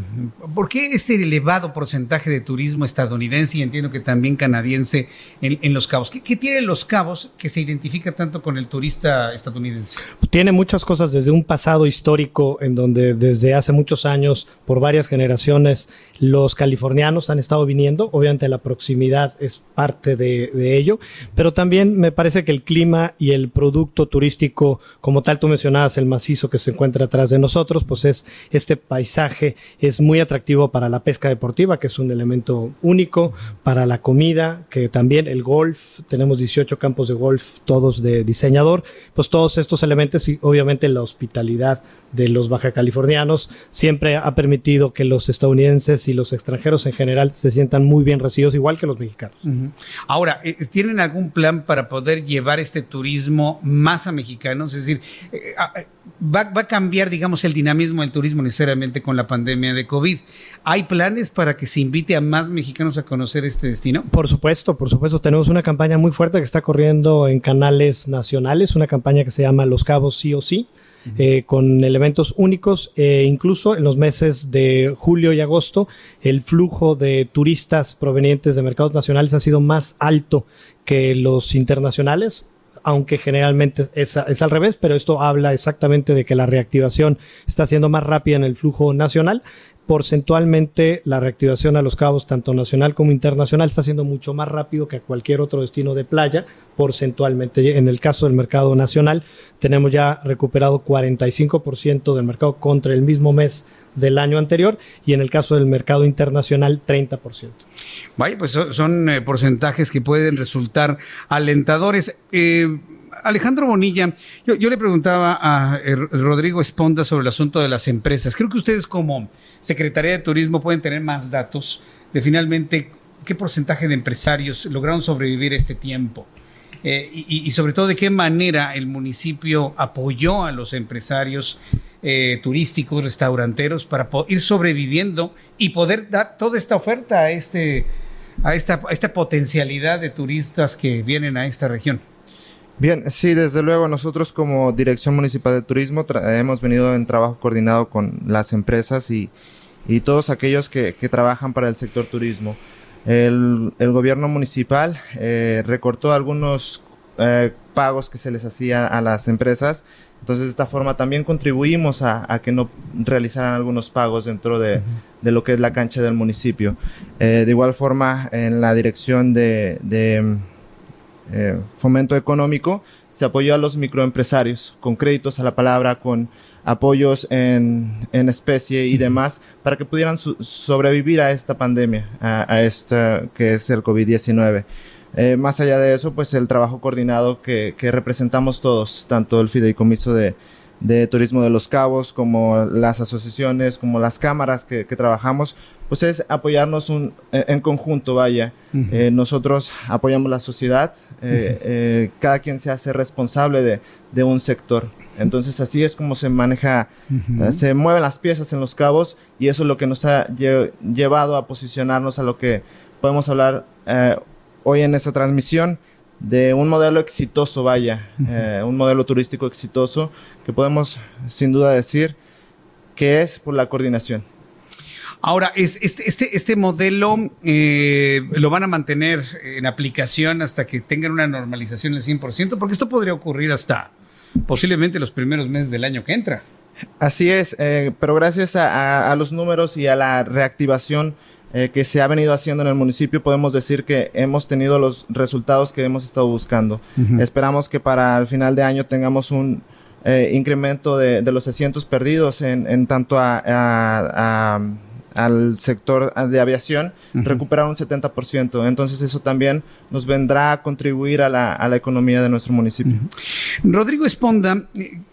[SPEAKER 1] por qué este elevado porcentaje de turismo estadounidense y entiendo que también canadiense en, Los Cabos? ¿Qué, tiene Los Cabos que se identifica tanto con el turista estadounidense?
[SPEAKER 17] Tiene muchas cosas desde un pasado histórico en donde desde hace muchos años, por varias generaciones, los californianos han estado viniendo. Obviamente la proximidad es parte de, de, ello, pero también me parece que el clima y el producto turístico, como tal tú mencionabas, el macizo que se encuentra atrás de nosotros, pues es este paisaje, es muy atractivo para la pesca deportiva, que es un elemento único, para la comida, que también el golf, tenemos 18 campos de golf, todos de diseñador, pues todos estos elementos y obviamente la hospitalidad de los baja californianos siempre ha permitido que los estadounidenses y los extranjeros en general se sientan muy bien recibidos, igual que los mexicanos.
[SPEAKER 1] Ahora, eh, ¿tienen algún plan para poder llevar este turismo más a mexicanos? Es decir, eh, va, va, a cambiar, digamos, el dinamismo del turismo necesariamente con la pandemia de COVID. ¿Hay planes para que se invite a más mexicanos a conocer este destino?
[SPEAKER 17] Por supuesto, por supuesto. Tenemos una campaña muy fuerte que está corriendo en canales nacionales, una campaña que se llama Los Cabos sí o sí. Eh, con elementos únicos. Eh, incluso en los meses de julio y agosto, el flujo de turistas provenientes de mercados nacionales ha sido más alto que los internacionales aunque generalmente es, es, al revés, pero esto habla exactamente de que la reactivación está siendo más rápida en el flujo nacional. Porcentualmente, la reactivación a los cabos, tanto nacional como internacional, está siendo mucho más rápido que a cualquier otro destino de playa, porcentualmente. En el caso del mercado nacional, tenemos ya recuperado 45% del mercado contra el mismo mes del año anterior y en el caso del mercado internacional 30%.
[SPEAKER 1] Vaya, pues son, eh, porcentajes que pueden resultar alentadores. Eh, Alejandro Bonilla, yo, le preguntaba a eh, Rodrigo Esponda sobre el asunto de las empresas. Creo que ustedes como Secretaría de Turismo pueden tener más datos de finalmente qué porcentaje de empresarios lograron sobrevivir este tiempo. Eh, y, y, sobre todo de qué manera el municipio apoyó a los empresarios eh, turísticos, restauranteros, para ir sobreviviendo y poder dar toda esta oferta a, este, a, esta, a esta potencialidad de turistas que vienen a esta región.
[SPEAKER 16] Bien, sí, desde luego nosotros como Dirección Municipal de Turismo hemos venido en trabajo coordinado con las empresas y, y todos aquellos que, que, trabajan para el sector turismo. El, el gobierno municipal eh, recortó algunos eh, pagos que se les hacía a las empresas, entonces de esta forma también contribuimos a, a que no realizaran algunos pagos dentro de, uh -huh. de, lo que es la cancha del municipio. Eh, de igual forma, en la dirección de, de eh, fomento económico, se apoyó a los microempresarios con créditos a la palabra, con apoyos en, en especie y demás, para que pudieran so sobrevivir a esta pandemia, a, a, esta que es el COVID-19. Eh, más allá de eso, pues el trabajo coordinado que, que representamos todos, tanto el fideicomiso de, de Turismo de los Cabos, como las asociaciones, como las cámaras que, que trabajamos, pues es apoyarnos un, en conjunto, vaya. Uh -huh. eh, nosotros apoyamos la sociedad, eh, uh -huh. eh, cada quien se hace responsable de, de, un sector. Entonces así es como se maneja, uh -huh. se mueven las piezas en los cabos y eso es lo que nos ha lle llevado a posicionarnos a lo que podemos hablar eh, hoy en esta transmisión de un modelo exitoso, vaya, eh, un modelo turístico exitoso que podemos sin duda decir que es por la coordinación.
[SPEAKER 1] Ahora, este, este, este modelo eh, lo van a mantener en aplicación hasta que tengan una normalización del 100%, porque esto podría ocurrir hasta posiblemente los primeros meses del año que entra.
[SPEAKER 16] Así es, eh, pero gracias a, a, a, los números y a la reactivación eh, que se ha venido haciendo en el municipio, podemos decir que hemos tenido los resultados que hemos estado buscando. Uh -huh. Esperamos que para el final de año tengamos un eh, incremento de, de, los asientos perdidos en, en tanto a, a al sector de aviación, uh -huh. recuperar un 70%. Entonces eso también nos vendrá a contribuir a la, a la economía de nuestro municipio. Uh
[SPEAKER 1] -huh. Rodrigo Esponda,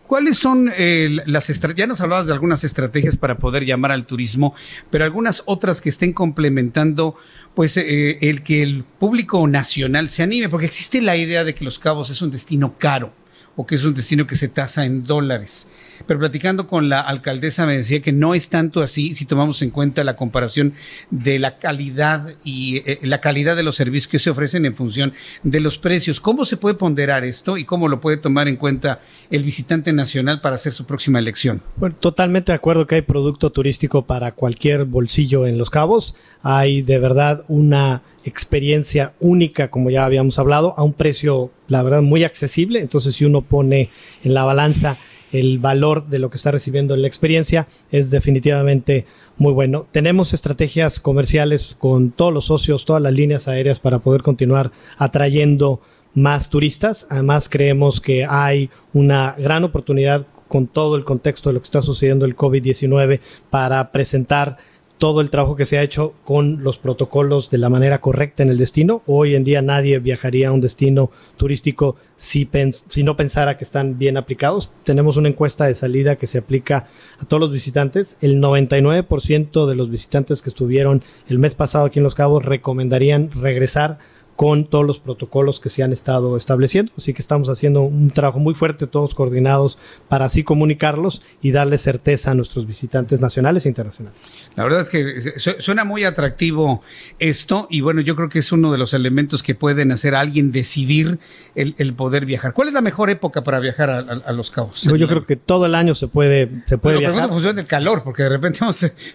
[SPEAKER 1] ¿cuáles son eh, las estrategias? Ya nos hablabas de algunas estrategias para poder llamar al turismo, pero algunas otras que estén complementando pues eh, el que el público nacional se anime, porque existe la idea de que Los Cabos es un destino caro o que es un destino que se tasa en dólares. Pero platicando con la alcaldesa me decía que no es tanto así si tomamos en cuenta la comparación de la calidad y eh, la calidad de los servicios que se ofrecen en función de los precios. ¿Cómo se puede ponderar esto y cómo lo puede tomar en cuenta el visitante nacional para hacer su próxima elección?
[SPEAKER 17] Bueno, totalmente de acuerdo que hay producto turístico para cualquier bolsillo en Los Cabos. Hay de verdad una experiencia única, como ya habíamos hablado, a un precio, la verdad, muy accesible. Entonces, si uno pone en la balanza el valor de lo que está recibiendo en la experiencia es definitivamente muy bueno. Tenemos estrategias comerciales con todos los socios, todas las líneas aéreas para poder continuar atrayendo más turistas. Además, creemos que hay una gran oportunidad con todo el contexto de lo que está sucediendo el COVID-19 para presentar todo el trabajo que se ha hecho con los protocolos de la manera correcta en el destino. Hoy en día nadie viajaría a un destino turístico si, si no pensara que están bien aplicados. Tenemos una encuesta de salida que se aplica a todos los visitantes. El 99% de los visitantes que estuvieron el mes pasado aquí en Los Cabos recomendarían regresar con todos los protocolos que se han estado estableciendo. Así que estamos haciendo un trabajo muy fuerte, todos coordinados, para así comunicarlos y darle certeza a nuestros visitantes nacionales e internacionales.
[SPEAKER 1] La verdad es que suena muy atractivo esto y bueno, yo creo que es uno de los elementos que pueden hacer a alguien decidir el, poder viajar. ¿Cuál es la mejor época para viajar a, Los Cabos?
[SPEAKER 17] Yo, creo que todo el año se puede, se puede viajar. Pero
[SPEAKER 1] función del calor, porque de repente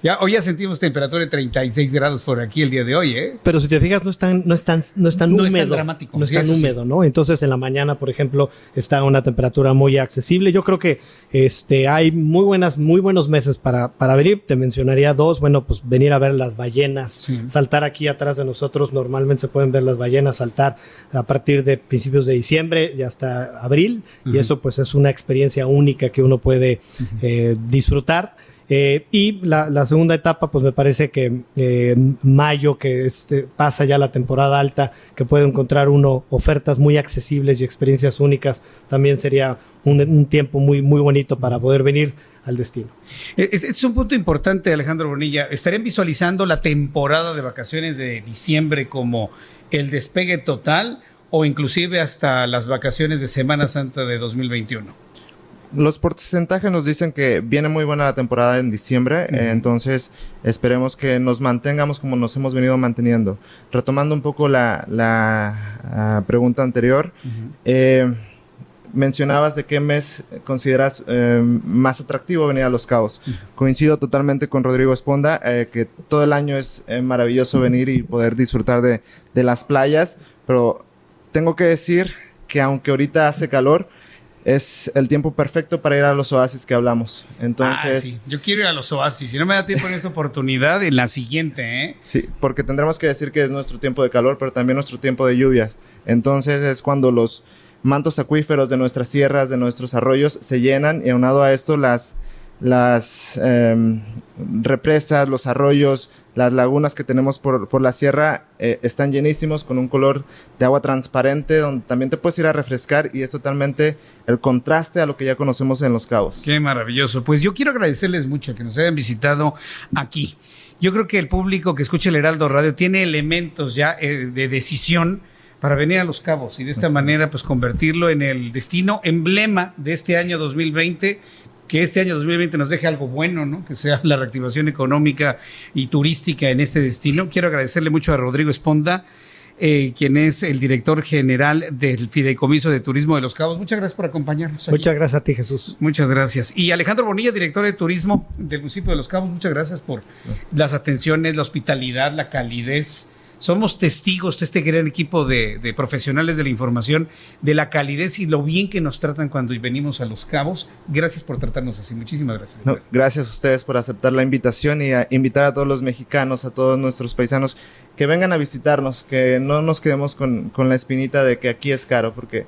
[SPEAKER 1] ya, hoy ya sentimos temperatura de 36 grados por aquí el día de hoy, ¿eh?
[SPEAKER 17] Pero si te fijas, no están, no están, no es tan húmedo.
[SPEAKER 1] dramático.
[SPEAKER 17] No es tan húmedo, ¿no? Entonces en la mañana, por ejemplo, está a una temperatura muy accesible. Yo creo que este hay muy buenas, muy buenos meses para, para venir. Te mencionaría dos. Bueno, pues venir a ver las ballenas, saltar aquí atrás de nosotros. Normalmente se pueden ver las ballenas saltar a partir de principios de diciembre y hasta abril. Y eso pues es una experiencia única que uno puede eh, disfrutar. Eh, y la, segunda etapa, pues me parece que eh, mayo, que este, pasa ya la temporada alta, que puede encontrar uno ofertas muy accesibles y experiencias únicas, también sería un, tiempo muy, muy bonito para poder venir al destino.
[SPEAKER 1] Este es un punto importante, Alejandro Bonilla. ¿Estarían visualizando la temporada de vacaciones de diciembre como el despegue total o inclusive hasta las vacaciones de Semana Santa de 2021?
[SPEAKER 16] Los porcentajes nos dicen que viene muy buena la temporada en diciembre, entonces esperemos que nos mantengamos como nos hemos venido manteniendo. Retomando un poco la, ah, pregunta anterior, eh, mencionabas de qué mes consideras eh, más atractivo venir a Los Cabos. Coincido totalmente con Rodrigo Esponda, eh, que todo el año es maravilloso venir y poder disfrutar de, de las playas, pero tengo que decir que aunque ahorita hace calor, es el tiempo perfecto para ir a los oasis que hablamos. Entonces,
[SPEAKER 1] ah, yo quiero ir a los oasis. Si no me da tiempo en esta oportunidad, en la siguiente, ¿eh?
[SPEAKER 16] Sí, porque tendremos que decir que es nuestro tiempo de calor, pero también nuestro tiempo de lluvias. Entonces es cuando los mantos acuíferos de nuestras sierras, de nuestros arroyos, se llenan y aunado a esto las las em, represas, los arroyos, las lagunas que tenemos por, la sierra eh, están llenísimos con un color de agua transparente donde también te puedes ir a refrescar y es totalmente el contraste a lo que ya conocemos en Los Cabos.
[SPEAKER 1] Qué maravilloso. Pues yo quiero agradecerles mucho que nos hayan visitado aquí. Yo creo que el público que escucha el Heraldo Radio tiene elementos ya eh, de decisión para venir a Los Cabos y de esta manera pues convertirlo en el destino emblema de este año 2020 que este año 2020 nos deje algo bueno, ¿no? Que sea la reactivación económica y turística en este destino. Quiero agradecerle mucho a Rodrigo Esponda, eh, quien es el director general del Fideicomiso de Turismo de Los Cabos. Muchas gracias por acompañarnos.
[SPEAKER 17] Muchas gracias a ti, Jesús.
[SPEAKER 1] Muchas gracias. Y Alejandro Bonilla, director de Turismo del municipio de Los Cabos, muchas gracias por las atenciones, la hospitalidad, la calidez somos testigos de este gran equipo de, profesionales de la información, de la calidez y lo bien que nos tratan cuando venimos a Los Cabos. Gracias por tratarnos así. Muchísimas gracias.
[SPEAKER 16] gracias a ustedes por aceptar la invitación y a invitar a todos los mexicanos, a todos nuestros paisanos que vengan a visitarnos, que no nos quedemos con, con la espinita de que aquí es caro, porque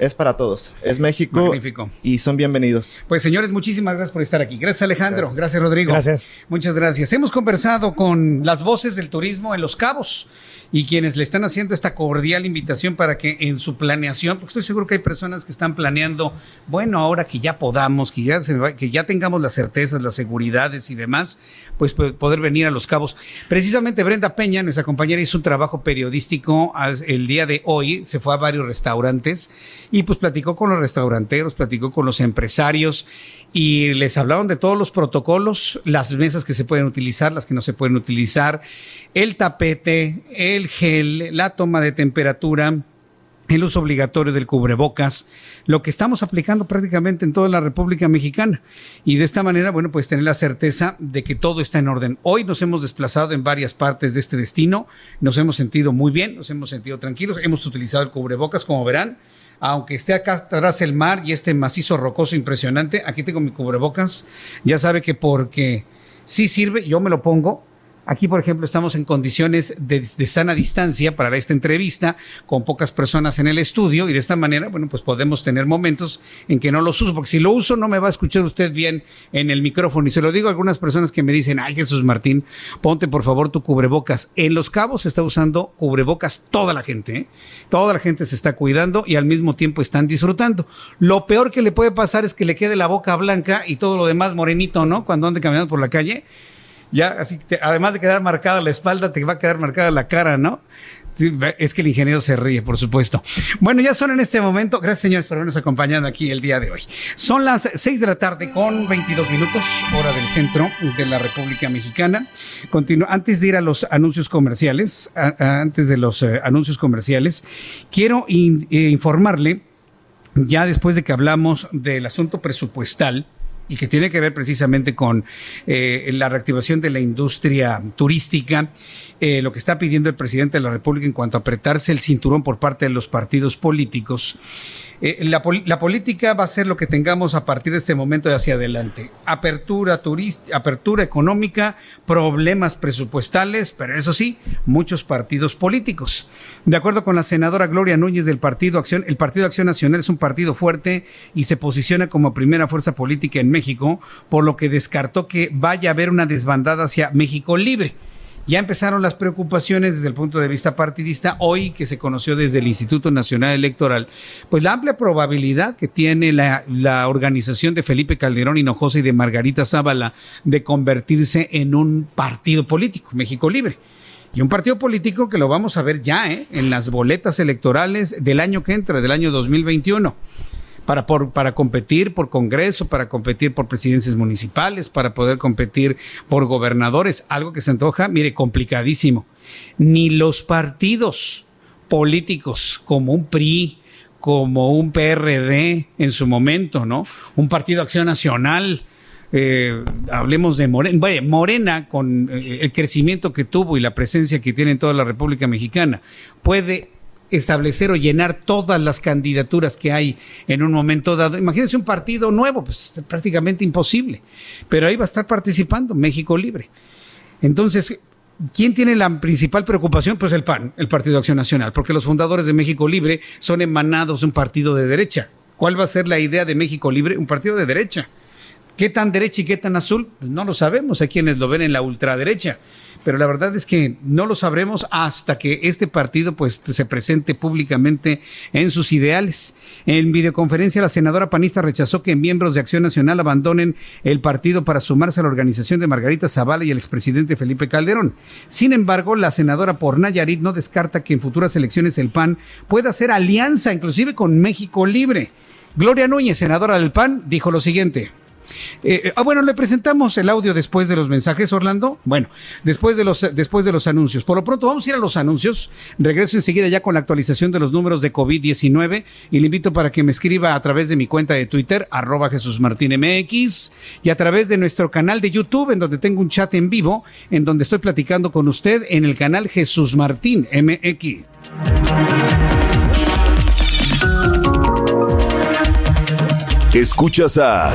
[SPEAKER 16] es para todos. Es México.
[SPEAKER 1] Magnífico.
[SPEAKER 16] Y son bienvenidos.
[SPEAKER 1] Pues señores, muchísimas gracias por estar aquí. Gracias Alejandro. Gracias, Rodrigo.
[SPEAKER 17] Gracias.
[SPEAKER 1] Muchas gracias. Hemos conversado con las voces del turismo en Los Cabos y quienes le están haciendo esta cordial invitación para que en su planeación, porque estoy seguro que hay personas que están planeando, bueno, ahora que ya podamos, que ya, que ya tengamos las certezas, las seguridades y demás, pues poder venir a Los Cabos. Precisamente Brenda Peña, nuestra compañera, hizo un trabajo periodístico el día de hoy, se fue a varios restaurantes y pues platicó con los restauranteros, platicó con los empresarios y les hablaron de todos los protocolos, las mesas que se pueden utilizar, las que no se pueden utilizar, el tapete, el gel, la toma de temperatura, el uso obligatorio del cubrebocas, lo que estamos aplicando prácticamente en toda la República Mexicana. Y de esta manera, bueno, pues tener la certeza de que todo está en orden. Hoy nos hemos desplazado en varias partes de este destino, nos hemos sentido muy bien, nos hemos sentido tranquilos, hemos utilizado el cubrebocas, como verán, aunque esté acá atrás el mar y este macizo rocoso impresionante, aquí tengo mi cubrebocas. Ya sabe que porque sí sirve, yo me lo pongo Aquí, por ejemplo, estamos en condiciones de, sana distancia para esta entrevista, con pocas personas en el estudio, y de esta manera, bueno, pues podemos tener momentos en que no los uso, porque si lo uso no me va a escuchar usted bien en el micrófono. Y se lo digo a algunas personas que me dicen, ay Jesús Martín, ponte por favor tu cubrebocas. En Los Cabos se está usando cubrebocas toda la gente, ¿eh? toda la gente se está cuidando y al mismo tiempo están disfrutando. Lo peor que le puede pasar es que le quede la boca blanca y todo lo demás morenito, ¿no? Cuando ande caminando por la calle ya así, además de quedar marcada la espalda, te va a quedar marcada la cara, ¿no? Es que el ingeniero se ríe, por supuesto. Bueno, ya son en este momento. Gracias, señores, por habernos acompañado aquí el día de hoy. Son las 6 de la tarde con 22 minutos, hora del centro de la República Mexicana. Continúo. Antes de ir a los anuncios comerciales, antes de los eh, anuncios comerciales, quiero eh, informarle, ya después de que hablamos del asunto presupuestal, y que tiene que ver precisamente con eh, la reactivación de la industria turística, eh, lo que está pidiendo el presidente de la República en cuanto a apretarse el cinturón por parte de los partidos políticos. Eh, la, política va a ser lo que tengamos a partir de este momento de hacia adelante. Apertura turística, apertura económica, problemas presupuestales, pero eso sí, muchos partidos políticos. De acuerdo con la senadora Gloria Núñez del Partido Acción, el Partido Acción Nacional es un partido fuerte y se posiciona como primera fuerza política en México, por lo que descartó que vaya a haber una desbandada hacia México libre. Ya empezaron las preocupaciones desde el punto de vista partidista, hoy que se conoció desde el Instituto Nacional Electoral, pues la amplia probabilidad que tiene la, organización de Felipe Calderón Hinojosa y de Margarita Zavala de convertirse en un partido político, México Libre. Y un partido político que lo vamos a ver ya ¿eh? en las boletas electorales del año que entra, del año 2021 para, para competir por Congreso, para competir por presidencias municipales, para poder competir por gobernadores, algo que se antoja, mire, complicadísimo. Ni los partidos políticos como un PRI, como un PRD en su momento, ¿no? Un partido Acción Nacional, eh, hablemos de Morena, bueno, Morena con eh, el crecimiento que tuvo y la presencia que tiene en toda la República Mexicana, puede establecer o llenar todas las candidaturas que hay en un momento dado. Imagínense un partido nuevo, pues es prácticamente imposible, pero ahí va a estar participando México Libre. Entonces, ¿quién tiene la principal preocupación? Pues el PAN, el Partido Acción Nacional, porque los fundadores de México Libre son emanados de un partido de derecha. ¿Cuál va a ser la idea de México Libre? Un partido de derecha. ¿Qué tan derecha y qué tan azul? Pues no lo sabemos. Hay quienes lo ven en la ultraderecha pero la verdad es que no lo sabremos hasta que este partido pues, se presente públicamente en sus ideales. En videoconferencia, la senadora panista rechazó que miembros de Acción Nacional abandonen el partido para sumarse a la organización de Margarita Zavala y el expresidente Felipe Calderón. Sin embargo, la senadora por Nayarit no descarta que en futuras elecciones el PAN pueda hacer alianza inclusive con México Libre. Gloria Núñez, senadora del PAN, dijo lo siguiente. Eh, eh, ah, bueno, le presentamos el audio después de los mensajes, Orlando. Bueno, después de los después de los anuncios. Por lo pronto vamos a ir a los anuncios. Regreso enseguida ya con la actualización de los números de COVID-19 y le invito para que me escriba a través de mi cuenta de Twitter, arroba Jesús Martín MX, y a través de nuestro canal de YouTube, en donde tengo un chat en vivo, en donde estoy platicando con usted en el canal Jesús Martín MX.
[SPEAKER 13] Escuchas a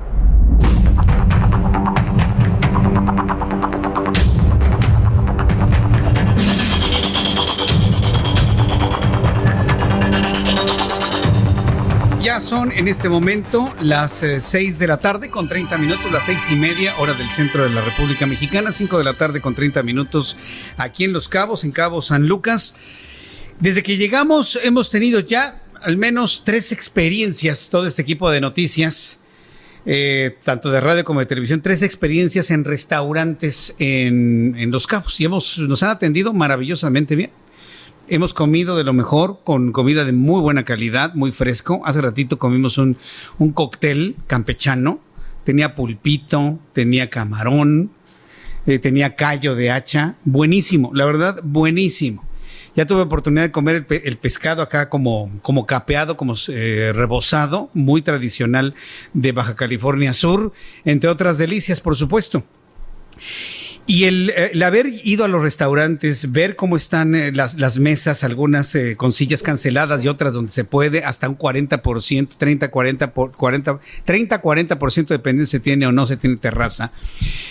[SPEAKER 1] En este momento las 6 eh, de la tarde con 30 minutos, las seis y media, hora del centro de la República Mexicana, 5 de la tarde con 30 minutos aquí en Los Cabos, en Cabo San Lucas. Desde que llegamos hemos tenido ya al menos tres experiencias, todo este equipo de noticias, eh, tanto de radio como de televisión, tres experiencias en restaurantes en, en Los Cabos y hemos, nos han atendido maravillosamente bien. Hemos comido de lo mejor, con comida de muy buena calidad, muy fresco. Hace ratito comimos un, un cóctel campechano. Tenía pulpito, tenía camarón, eh, tenía callo de hacha. Buenísimo, la verdad, buenísimo. Ya tuve oportunidad de comer el, pescado acá como, como capeado, como eh, rebozado, muy tradicional de Baja California Sur, entre otras delicias, por supuesto. Y eh, el, haber ido a los restaurantes, ver cómo están eh, las, las, mesas, algunas eh, con sillas canceladas y otras donde se puede, hasta un 40%, 30, 40, por, 40, 30, 40% dependiendo si tiene o no se tiene terraza.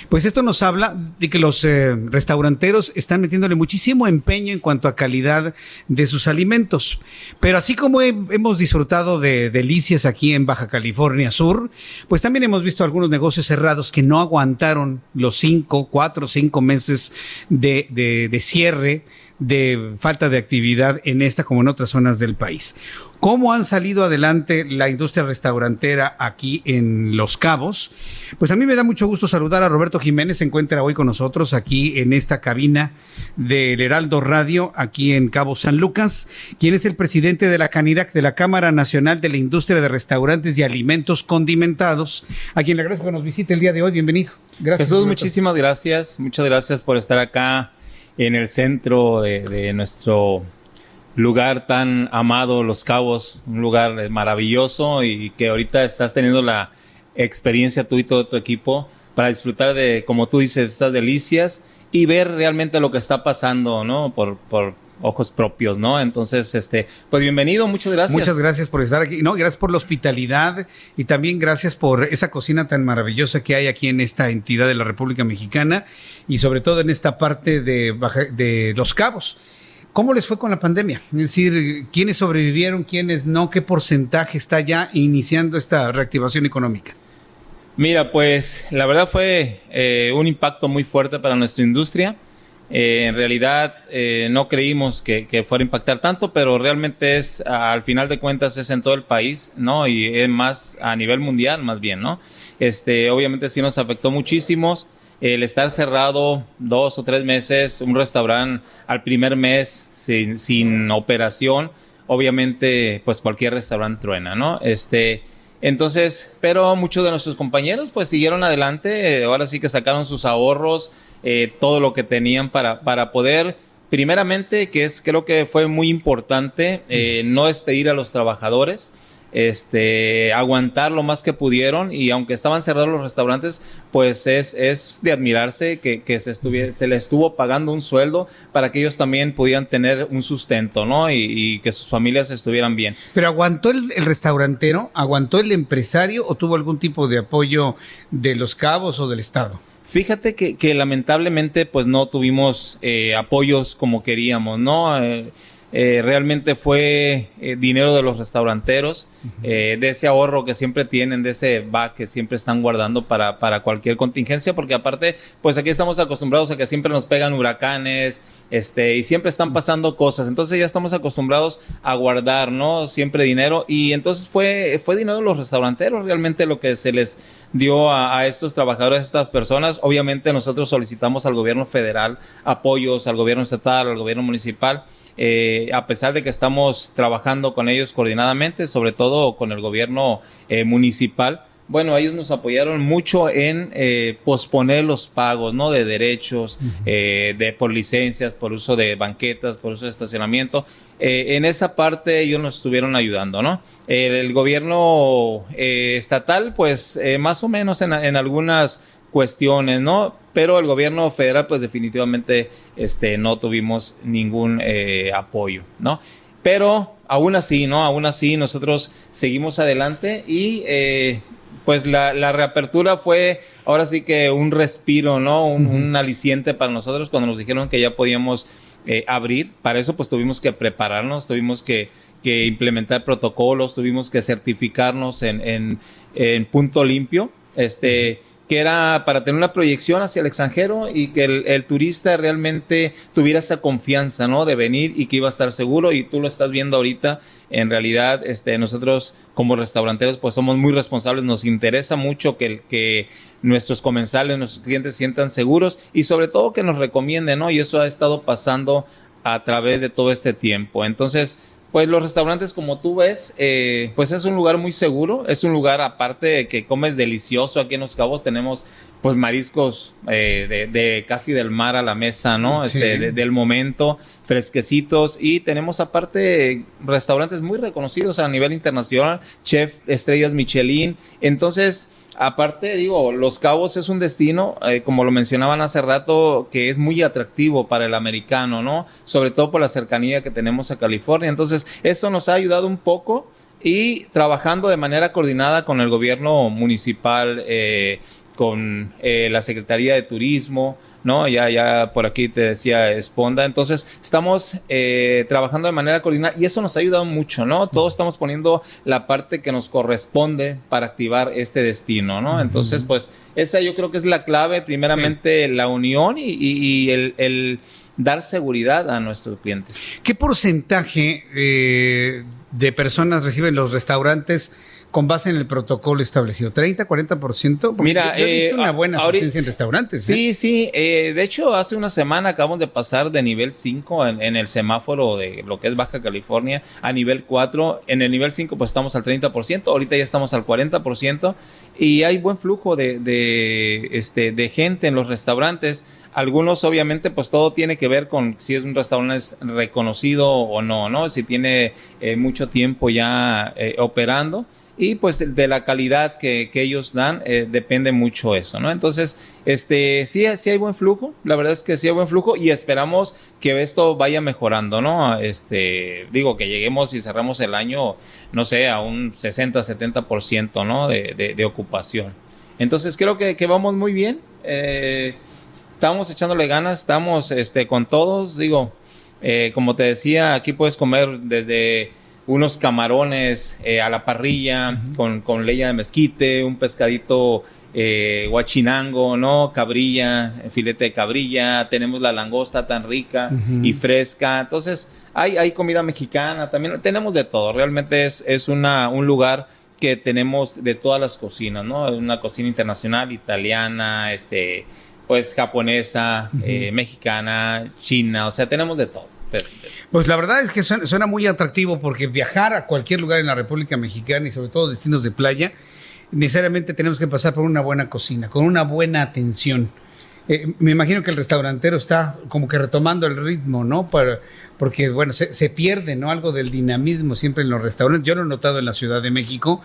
[SPEAKER 1] Pues esto nos habla de que los restauranteros están metiéndole muchísimo empeño en cuanto a calidad de sus alimentos. Pero así como hemos disfrutado de delicias aquí en Baja California Sur, pues también hemos visto algunos negocios cerrados que no aguantaron los 5, 4, cinco meses de, de, de cierre, de falta de actividad en esta como en otras zonas del país. ¿Cómo han salido adelante la industria restaurantera aquí en Los Cabos? Pues a mí me da mucho gusto saludar a Roberto Jiménez, se encuentra hoy con nosotros aquí en esta cabina del Heraldo Radio, aquí en Cabo San Lucas, quien es el presidente de la CANIRAC, de la Cámara Nacional de la Industria de Restaurantes y Alimentos Condimentados, a quien le agradezco que nos visite el día de hoy. Bienvenido.
[SPEAKER 18] Gracias. Jesús, muchísimas gracias. Muchas gracias por estar acá en el centro de, nuestro lugar tan amado, Los Cabos, un lugar maravilloso y que ahorita estás teniendo la experiencia tú y todo tu equipo para disfrutar de, como tú dices, estas delicias y ver realmente lo que está pasando, ¿no? Por, por ojos propios, ¿no? Entonces, este, pues bienvenido, muchas gracias.
[SPEAKER 1] Muchas gracias por estar aquí, no, gracias por la hospitalidad y también gracias por esa cocina tan maravillosa que hay aquí en esta entidad de la República Mexicana y sobre todo en esta parte de, de Los Cabos. ¿Cómo les fue con la pandemia? Es decir, ¿quiénes sobrevivieron, quiénes no? ¿Qué porcentaje está ya iniciando esta reactivación económica?
[SPEAKER 18] Mira, pues la verdad fue eh, un impacto muy fuerte para nuestra industria. Eh, en realidad eh, no creímos que, fuera a impactar tanto, pero realmente es, al final de cuentas, es en todo el país, ¿no? Y es más a nivel mundial, más bien, ¿no? Este, obviamente sí nos afectó muchísimos el estar cerrado dos o tres meses, un restaurante al primer mes sin, sin operación, obviamente pues cualquier restaurante truena, ¿no? Este, entonces, pero muchos de nuestros compañeros pues siguieron adelante, ahora sí que sacaron sus ahorros, eh, todo lo que tenían para, para poder, primeramente, que es creo que fue muy importante, eh, no despedir a los trabajadores, este, aguantar lo más que pudieron y aunque estaban cerrados los restaurantes, pues es, es de admirarse que, que se, se les estuvo pagando un sueldo para que ellos también pudieran tener un sustento, ¿no? Y, que sus familias estuvieran bien.
[SPEAKER 1] Pero aguantó el, restaurantero, aguantó el empresario o tuvo algún tipo de apoyo de los cabos o del Estado?
[SPEAKER 18] Fíjate que, que lamentablemente pues no tuvimos eh, apoyos como queríamos, ¿no? Eh, eh, realmente fue eh, dinero de los restauranteros, eh, de ese ahorro que siempre tienen, de ese va que siempre están guardando para, para cualquier contingencia, porque aparte, pues aquí estamos acostumbrados a que siempre nos pegan huracanes, este, y siempre están pasando cosas, entonces ya estamos acostumbrados a guardar, ¿no? Siempre dinero, y entonces fue, fue dinero de los restauranteros realmente lo que se les dio a, a, estos trabajadores, a estas personas. Obviamente nosotros solicitamos al gobierno federal apoyos, al gobierno estatal, al gobierno municipal, eh, a pesar de que estamos trabajando con ellos coordinadamente, sobre todo con el gobierno eh, municipal, bueno, ellos nos apoyaron mucho en eh, posponer los pagos, ¿no? De derechos, de por licencias, por uso de banquetas, por uso de estacionamiento. en esa parte ellos nos estuvieron ayudando, ¿no? El, gobierno estatal, pues, más o menos en, en algunas cuestiones, ¿no? Pero el gobierno federal, pues definitivamente este, no tuvimos ningún eh, apoyo, ¿no? Pero aún así, ¿no? Aún así nosotros seguimos adelante y eh, pues la, la, reapertura fue ahora sí que un respiro, ¿no? Un, un, aliciente para nosotros cuando nos dijeron que ya podíamos eh, abrir. Para eso pues tuvimos que prepararnos, tuvimos que, que implementar protocolos, tuvimos que certificarnos en, en, en punto limpio, este, que era para tener una proyección hacia el extranjero y que el, turista realmente tuviera esa confianza, ¿no? De venir y que iba a estar seguro y tú lo estás viendo ahorita. En realidad, este, nosotros como restauranteros, pues somos muy responsables. Nos interesa mucho que, nuestros comensales, nuestros clientes sientan seguros y sobre todo que nos recomienden, ¿no? Y eso ha estado pasando a través de todo este tiempo. Entonces, pues los restaurantes, como tú ves, eh, pues es un lugar muy seguro. Es un lugar, aparte de que comes delicioso aquí en Los Cabos, tenemos pues mariscos eh, de, de, casi del mar a la mesa, ¿no?
[SPEAKER 1] Sí.
[SPEAKER 18] Este, de, del momento, fresquecitos. Y tenemos aparte restaurantes muy reconocidos a nivel internacional, chef estrellas Michelin. Entonces, aparte, digo, Los Cabos es un destino, eh, como lo mencionaban hace rato, que es muy atractivo para el americano, ¿no? Sobre todo por la cercanía que tenemos a California. Entonces, eso nos ha ayudado un poco y trabajando de manera coordinada con el gobierno municipal, eh, con eh, la Secretaría de Turismo, ¿no? Ya, ya por aquí te decía Esponda. Entonces, estamos eh, trabajando de manera coordinada y eso nos ha ayudado mucho, ¿no? Todos estamos poniendo la parte que nos corresponde para activar este destino, ¿no? Entonces, pues, esa yo creo que es la clave, primeramente la unión y, y, y el, el, dar seguridad a nuestros clientes.
[SPEAKER 1] ¿Qué porcentaje eh, de personas reciben los restaurantes? Con base en el protocolo establecido? ¿30, 40%? Porque
[SPEAKER 18] Mira,
[SPEAKER 1] yo he visto
[SPEAKER 18] eh,
[SPEAKER 1] una buena asistencia en restaurantes.
[SPEAKER 18] Sí,
[SPEAKER 1] ¿eh?
[SPEAKER 18] sí. eh, de hecho, hace una semana acabamos de pasar de nivel 5 en, en el semáforo de lo que es Baja California a nivel 4. En el nivel 5 pues estamos al 30%, ahorita ya estamos al 40% y hay buen flujo de, de, este, de gente en los restaurantes. Algunos obviamente pues todo tiene que ver con si es un restaurante reconocido o no, ¿no? Si tiene eh, mucho tiempo ya eh, operando y pues de, la calidad que, que ellos dan eh, depende mucho eso, ¿no? Entonces, este, sí, sí hay buen flujo, la verdad es que sí hay buen flujo y esperamos que esto vaya mejorando, ¿no? Este, digo que lleguemos y cerramos el año, no sé, a un 60, 70%, ¿no? De, de, de ocupación. Entonces creo que, que vamos muy bien, eh, estamos echándole ganas, estamos este, con todos, digo, eh, como te decía, aquí puedes comer desde unos camarones eh, a la parrilla con, con leña de mezquite, un pescadito eh, guachinango, ¿no? Cabrilla, filete de cabrilla, tenemos la langosta tan rica y fresca. Entonces, hay, hay comida mexicana también, tenemos de todo. Realmente es, es una, un lugar que tenemos de todas las cocinas, ¿no? Una cocina internacional, italiana, este, pues japonesa, eh, mexicana, china, o sea, tenemos de todo.
[SPEAKER 1] Pues la verdad es que suena, muy atractivo porque viajar a cualquier lugar en la República Mexicana y sobre todo destinos de playa, necesariamente tenemos que pasar por una buena cocina, con una buena atención. Eh, me imagino que el restaurantero está como que retomando el ritmo, ¿no? Para, porque, bueno, se, pierde, ¿no? Algo del dinamismo siempre en los restaurantes. Yo lo he notado en la Ciudad de México,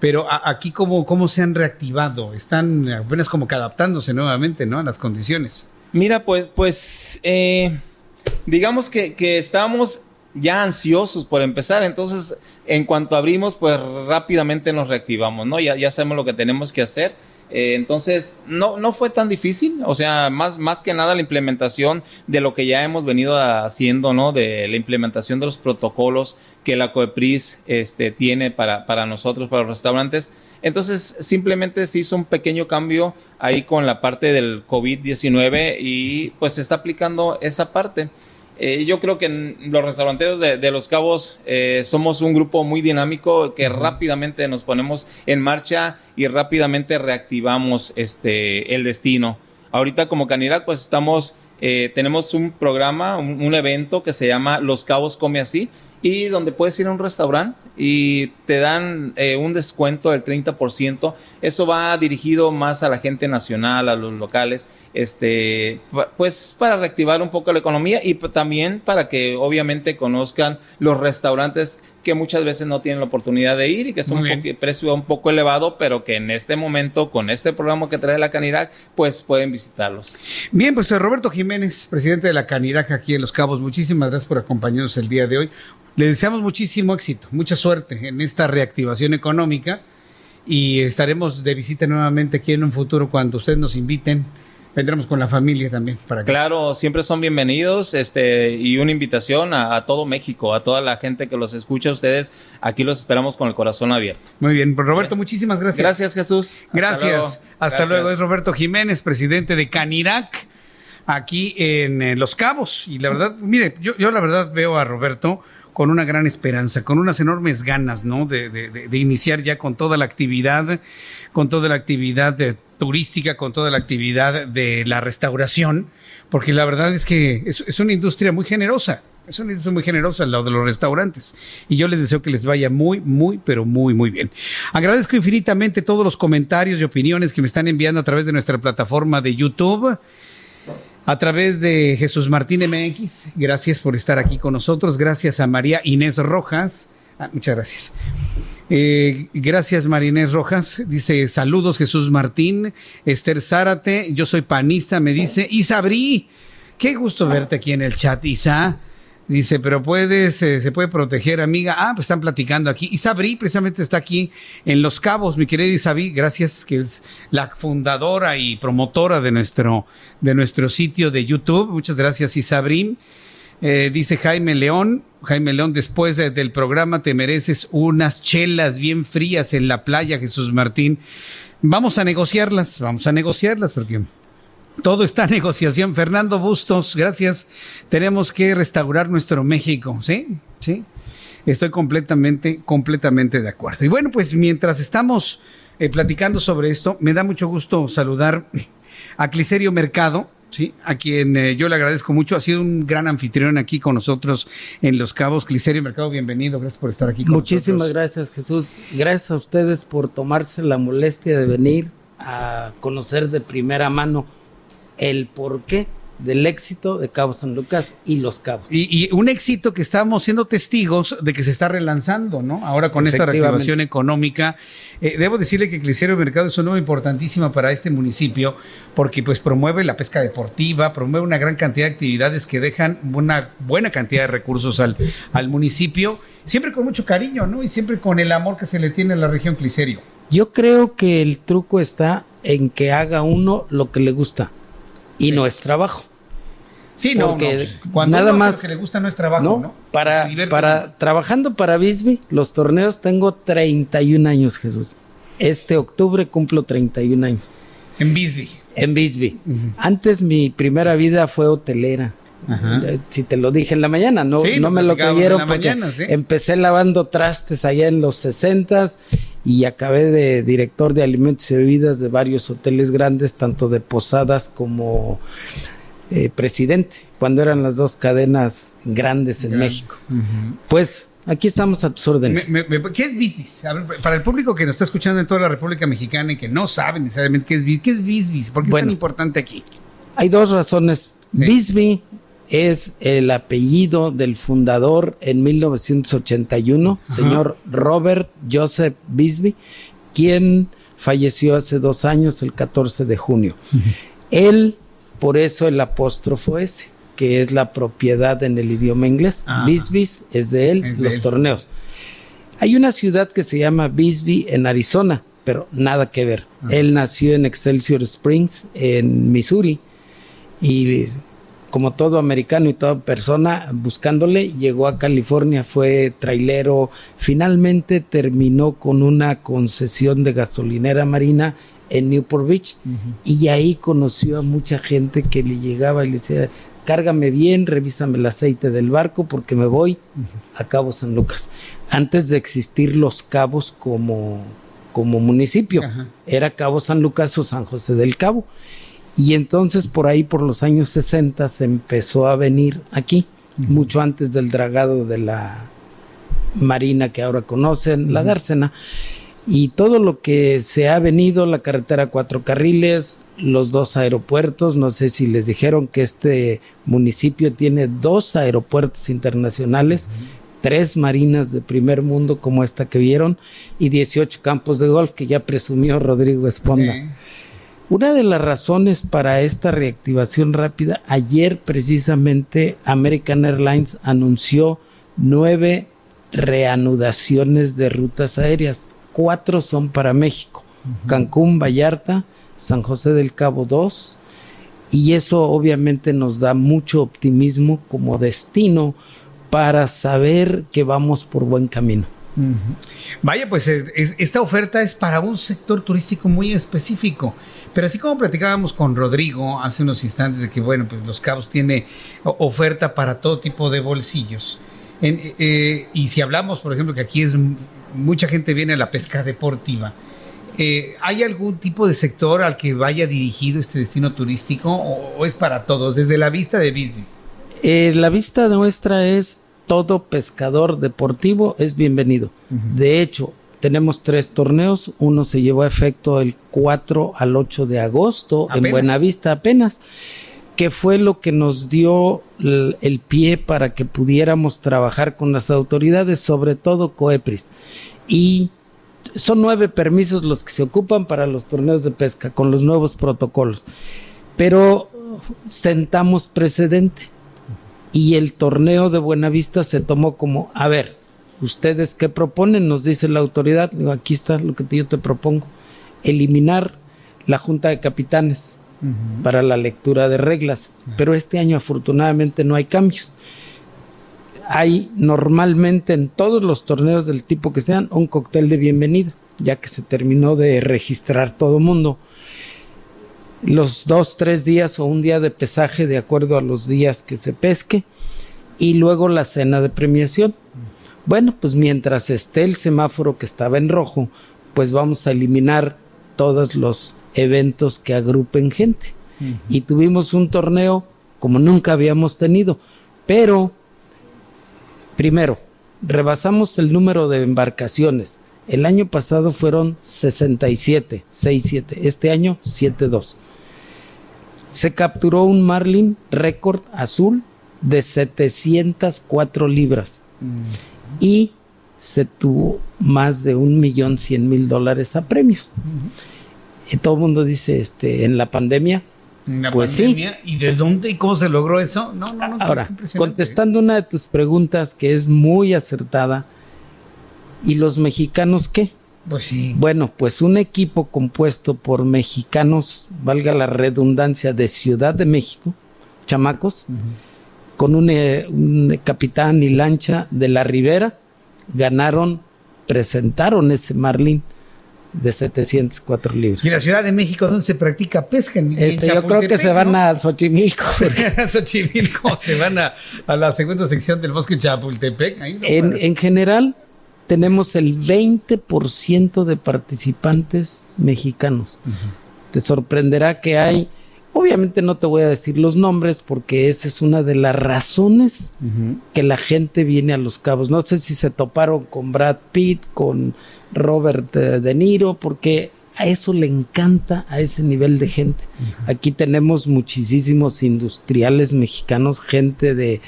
[SPEAKER 1] pero aquí cómo, cómo se han reactivado. Están apenas como que adaptándose nuevamente, ¿no? A las condiciones.
[SPEAKER 18] Mira, pues, pues, eh, digamos que, que estábamos ya ansiosos por empezar, entonces, en cuanto abrimos, pues rápidamente nos reactivamos, ¿no? Ya, ya sabemos lo que tenemos que hacer. Eh, entonces, no, no fue tan difícil, o sea, más, más que nada la implementación de lo que ya hemos venido haciendo, ¿no? De la implementación de los protocolos que la COEPRIS este, tiene para, para nosotros, para los restaurantes. Entonces, simplemente se hizo un pequeño cambio ahí con la parte del COVID-19 y pues se está aplicando esa parte. Eh, yo creo que en los restauranteros de, de Los Cabos eh, somos un grupo muy dinámico que rápidamente nos ponemos en marcha y rápidamente reactivamos este el destino. Ahorita como Canirac pues estamos eh, tenemos un programa, un, un evento que se llama Los Cabos Come Así y donde puedes ir a un restaurante y te dan eh, un descuento del 30%. Eso va dirigido más a la gente nacional, a los locales, este, pues para reactivar un poco la economía y pa- también para que obviamente conozcan los restaurantes que muchas veces no tienen la oportunidad de ir y que son un precio un poco elevado, pero que en este momento, con este programa que trae la Canirac, pues pueden visitarlos.
[SPEAKER 1] Bien, pues eh, Roberto Jiménez, presidente de la Caniraja aquí en Los Cabos, muchísimas gracias por acompañarnos el día de hoy. Le deseamos muchísimo éxito, mucha suerte en esta reactivación económica y estaremos de visita nuevamente aquí en un futuro cuando ustedes nos inviten vendremos con la familia también. Para.
[SPEAKER 18] Claro, siempre son bienvenidos este, y una invitación a, a, todo México, a toda la gente que los escucha. Ustedes aquí los esperamos con el corazón abierto.
[SPEAKER 1] Muy bien, pues, Roberto, muchísimas gracias.
[SPEAKER 18] Gracias, Jesús.
[SPEAKER 1] Hasta gracias. Luego. Hasta gracias. luego. Es Roberto Jiménez, presidente de Canirac, aquí en eh, Los Cabos. Y la verdad, mire, yo, yo la verdad veo a Roberto con una gran esperanza, con unas enormes ganas, ¿no? De, de, de, iniciar ya con toda la actividad, con toda la actividad de turística, con toda la actividad de la restauración, porque la verdad es que es, una industria muy generosa. Es una industria muy generosa la de los restaurantes. Y yo les deseo que les vaya muy, muy, pero muy, muy bien. Agradezco infinitamente todos los comentarios y opiniones que me están enviando a través de nuestra plataforma de YouTube a través de Jesús Martín MX. Gracias por estar aquí con nosotros. Gracias a María Inés Rojas. Ah, muchas gracias. Eh, gracias Marinés Rojas. Dice saludos Jesús Martín. Esther Zárate, yo soy panista, me dice. Isabrí, qué gusto verte aquí en el chat, Isa. Dice, pero puedes, eh, se puede proteger, amiga. Ah, pues están platicando aquí. Isabrí precisamente está aquí en Los Cabos, mi querida Isabrí. Gracias, que es la fundadora y promotora de nuestro, de nuestro sitio de YouTube. Muchas gracias, Isabrí. Eh, dice Jaime León, Jaime León, después de, del programa te mereces unas chelas bien frías en la playa, Jesús Martín. Vamos a negociarlas, vamos a negociarlas porque todo está en negociación. Fernando Bustos, gracias. Tenemos que restaurar nuestro México, ¿sí? Sí. Estoy completamente, completamente de acuerdo. Y bueno, pues mientras estamos eh, platicando sobre esto, me da mucho gusto saludar a Cliserio Mercado, Sí, a quien eh, yo le agradezco mucho. Ha sido un gran anfitrión aquí con nosotros en Los Cabos. Cliserio Mercado, bienvenido. Gracias por estar aquí con
[SPEAKER 19] Muchísimas
[SPEAKER 1] nosotros.
[SPEAKER 19] gracias, Jesús. Gracias a ustedes por tomarse la molestia de venir a conocer de primera mano el porqué del éxito de Cabo San Lucas y Los Cabos.
[SPEAKER 1] Y, y, un éxito que estamos siendo testigos de que se está relanzando, ¿no? Ahora con esta reactivación económica. Eh, debo decirle que Cliserio Mercado es un nuevo importantísima para este municipio porque pues promueve la pesca deportiva, promueve una gran cantidad de actividades que dejan una buena cantidad de recursos al, al municipio, siempre con mucho cariño, ¿no? Y siempre con el amor que se le tiene a la región Cliserio.
[SPEAKER 19] Yo creo que el truco está en que haga uno lo que le gusta y sí. no es trabajo.
[SPEAKER 1] Sí, no,
[SPEAKER 19] Porque
[SPEAKER 1] no. Cuando
[SPEAKER 19] nada
[SPEAKER 1] uno
[SPEAKER 19] más
[SPEAKER 1] lo que le gusta no es trabajo, ¿no?
[SPEAKER 19] ¿no? Para, para trabajando para Bisbee, los torneos tengo 31 años, Jesús. Este octubre cumplo 31 años.
[SPEAKER 1] En Bisbee.
[SPEAKER 19] En Bisbee. Uh -huh. Antes mi primera vida fue hotelera. Ajá. Si te lo dije en la mañana, no,
[SPEAKER 1] sí,
[SPEAKER 19] no me lo creyeron porque
[SPEAKER 1] mañana, sí.
[SPEAKER 19] empecé lavando trastes allá en los 60 y acabé de director de alimentos y bebidas de varios hoteles grandes, tanto de posadas como eh, presidente, cuando eran las dos cadenas grandes en. México. Uh -huh. Pues aquí estamos a tus órdenes.
[SPEAKER 1] Me, me, ¿Qué es business? para el público que nos está escuchando en toda la República Mexicana y que no sabe necesariamente qué es business, ¿qué es? ¿Por qué bueno, es tan importante aquí?
[SPEAKER 19] Hay dos razones. Sí. Es el apellido del fundador en 1981, Ajá. señor Robert Joseph Bisbee, quien falleció hace dos años, el 14 de junio. Él por eso el apóstrofo ese, que es la propiedad en el idioma inglés. Ah. Bisbee es de él, es de los él. torneos. Hay una ciudad que se llama Bisbee en Arizona, pero nada que ver. Él nació en Excelsior Springs, en Missouri, y como todo americano y toda persona buscándole, llegó a California, fue trailero, finalmente terminó con una concesión de gasolinera marina en Newport Beach uh -huh. y ahí conoció a mucha gente que le llegaba y le decía, cárgame bien, revísame el aceite del barco porque me voy uh -huh. a Cabo San Lucas. Antes de existir los cabos como, como municipio, uh -huh. era Cabo San Lucas o San José del Cabo. Y entonces por ahí, por los años 60, se empezó a venir aquí, mucho antes del dragado de la marina que ahora conocen, la dársena y todo lo que se ha venido, la carretera cuatro carriles, los dos aeropuertos, no sé si les dijeron que este municipio tiene dos aeropuertos internacionales, uh -huh. tres marinas de primer mundo como esta que vieron y 18 campos de golf que ya presumió Rodrigo Esponda. Sí. Una de las razones para esta reactivación rápida, ayer precisamente American Airlines anunció nueve reanudaciones de rutas aéreas cuatro son para México. Uh -huh. Cancún, Vallarta, San José del Cabo 2, y eso obviamente nos da mucho optimismo como destino para saber que vamos por buen camino.
[SPEAKER 1] Vaya, pues esta oferta es para un sector turístico muy específico. Pero así como platicábamos con Rodrigo hace unos instantes de que, bueno, pues Los Cabos tiene oferta para todo tipo de bolsillos. Eh, y si hablamos, por ejemplo, que aquí es mucha gente viene a la pesca deportiva. Eh, ¿Hay algún tipo de sector al que vaya dirigido este destino turístico o, es para todos, desde la vista de Bisbis?
[SPEAKER 19] Eh, la vista nuestra es todo pescador deportivo es bienvenido. De hecho, tenemos tres torneos. Uno se llevó a efecto el 4 al 8 de agosto en Buenavista apenas, que fue lo que nos dio el, pie para que pudiéramos trabajar con las autoridades, sobre todo COEPRIS. Y son nueve permisos los que se ocupan para los torneos de pesca con los nuevos protocolos. Pero sentamos precedente y el torneo de Buenavista se tomó como, a ver, ¿ustedes qué proponen? Nos dice la autoridad. Digo, aquí está lo que yo te propongo. Eliminar la Junta de Capitanes para la lectura de reglas. Pero este año afortunadamente no hay cambios. Hay normalmente en todos los torneos del tipo que sean un cóctel de bienvenida, ya que se terminó de registrar todo mundo los dos, tres días o un día de pesaje de acuerdo a los días que se pesque y luego la cena de premiación. Bueno, pues mientras esté el semáforo que estaba en rojo, pues vamos a eliminar todos los eventos que agrupen gente. Y tuvimos un torneo como nunca habíamos tenido, pero primero, rebasamos el número de embarcaciones. El año pasado fueron 67, 67, este año 72 se capturó un marlin récord azul de 704 libras mm. Y se tuvo más de un millón cien mil dólares a premios. Y todo el mundo dice, este, en la pandemia.
[SPEAKER 1] En la pues pandemia, ¿y de dónde y cómo se logró eso? No, no, no.
[SPEAKER 19] Ahora, contestando una de tus preguntas que es muy acertada, ¿y los mexicanos qué?
[SPEAKER 1] Pues sí.
[SPEAKER 19] Bueno, pues un equipo compuesto por mexicanos, valga la redundancia, de Ciudad de México, chamacos, con un, eh, un, capitán y lancha de la Ribera, ganaron, presentaron ese Marlin de 704 libras.
[SPEAKER 1] ¿Y la Ciudad de México dónde se practica pesca?
[SPEAKER 19] este, yo creo que se van a Xochimilco.
[SPEAKER 1] Xochimilco, se van a, la segunda sección del bosque Chapultepec.
[SPEAKER 19] en, en general, tenemos el 20% de participantes mexicanos. Te sorprenderá que hay, obviamente no te voy a decir los nombres porque esa es una de las razones que la gente viene a Los Cabos. No sé si se toparon con Brad Pitt, con Robert eh, De Niro, porque a eso le encanta a ese nivel de gente. Aquí tenemos muchísimos industriales mexicanos, gente de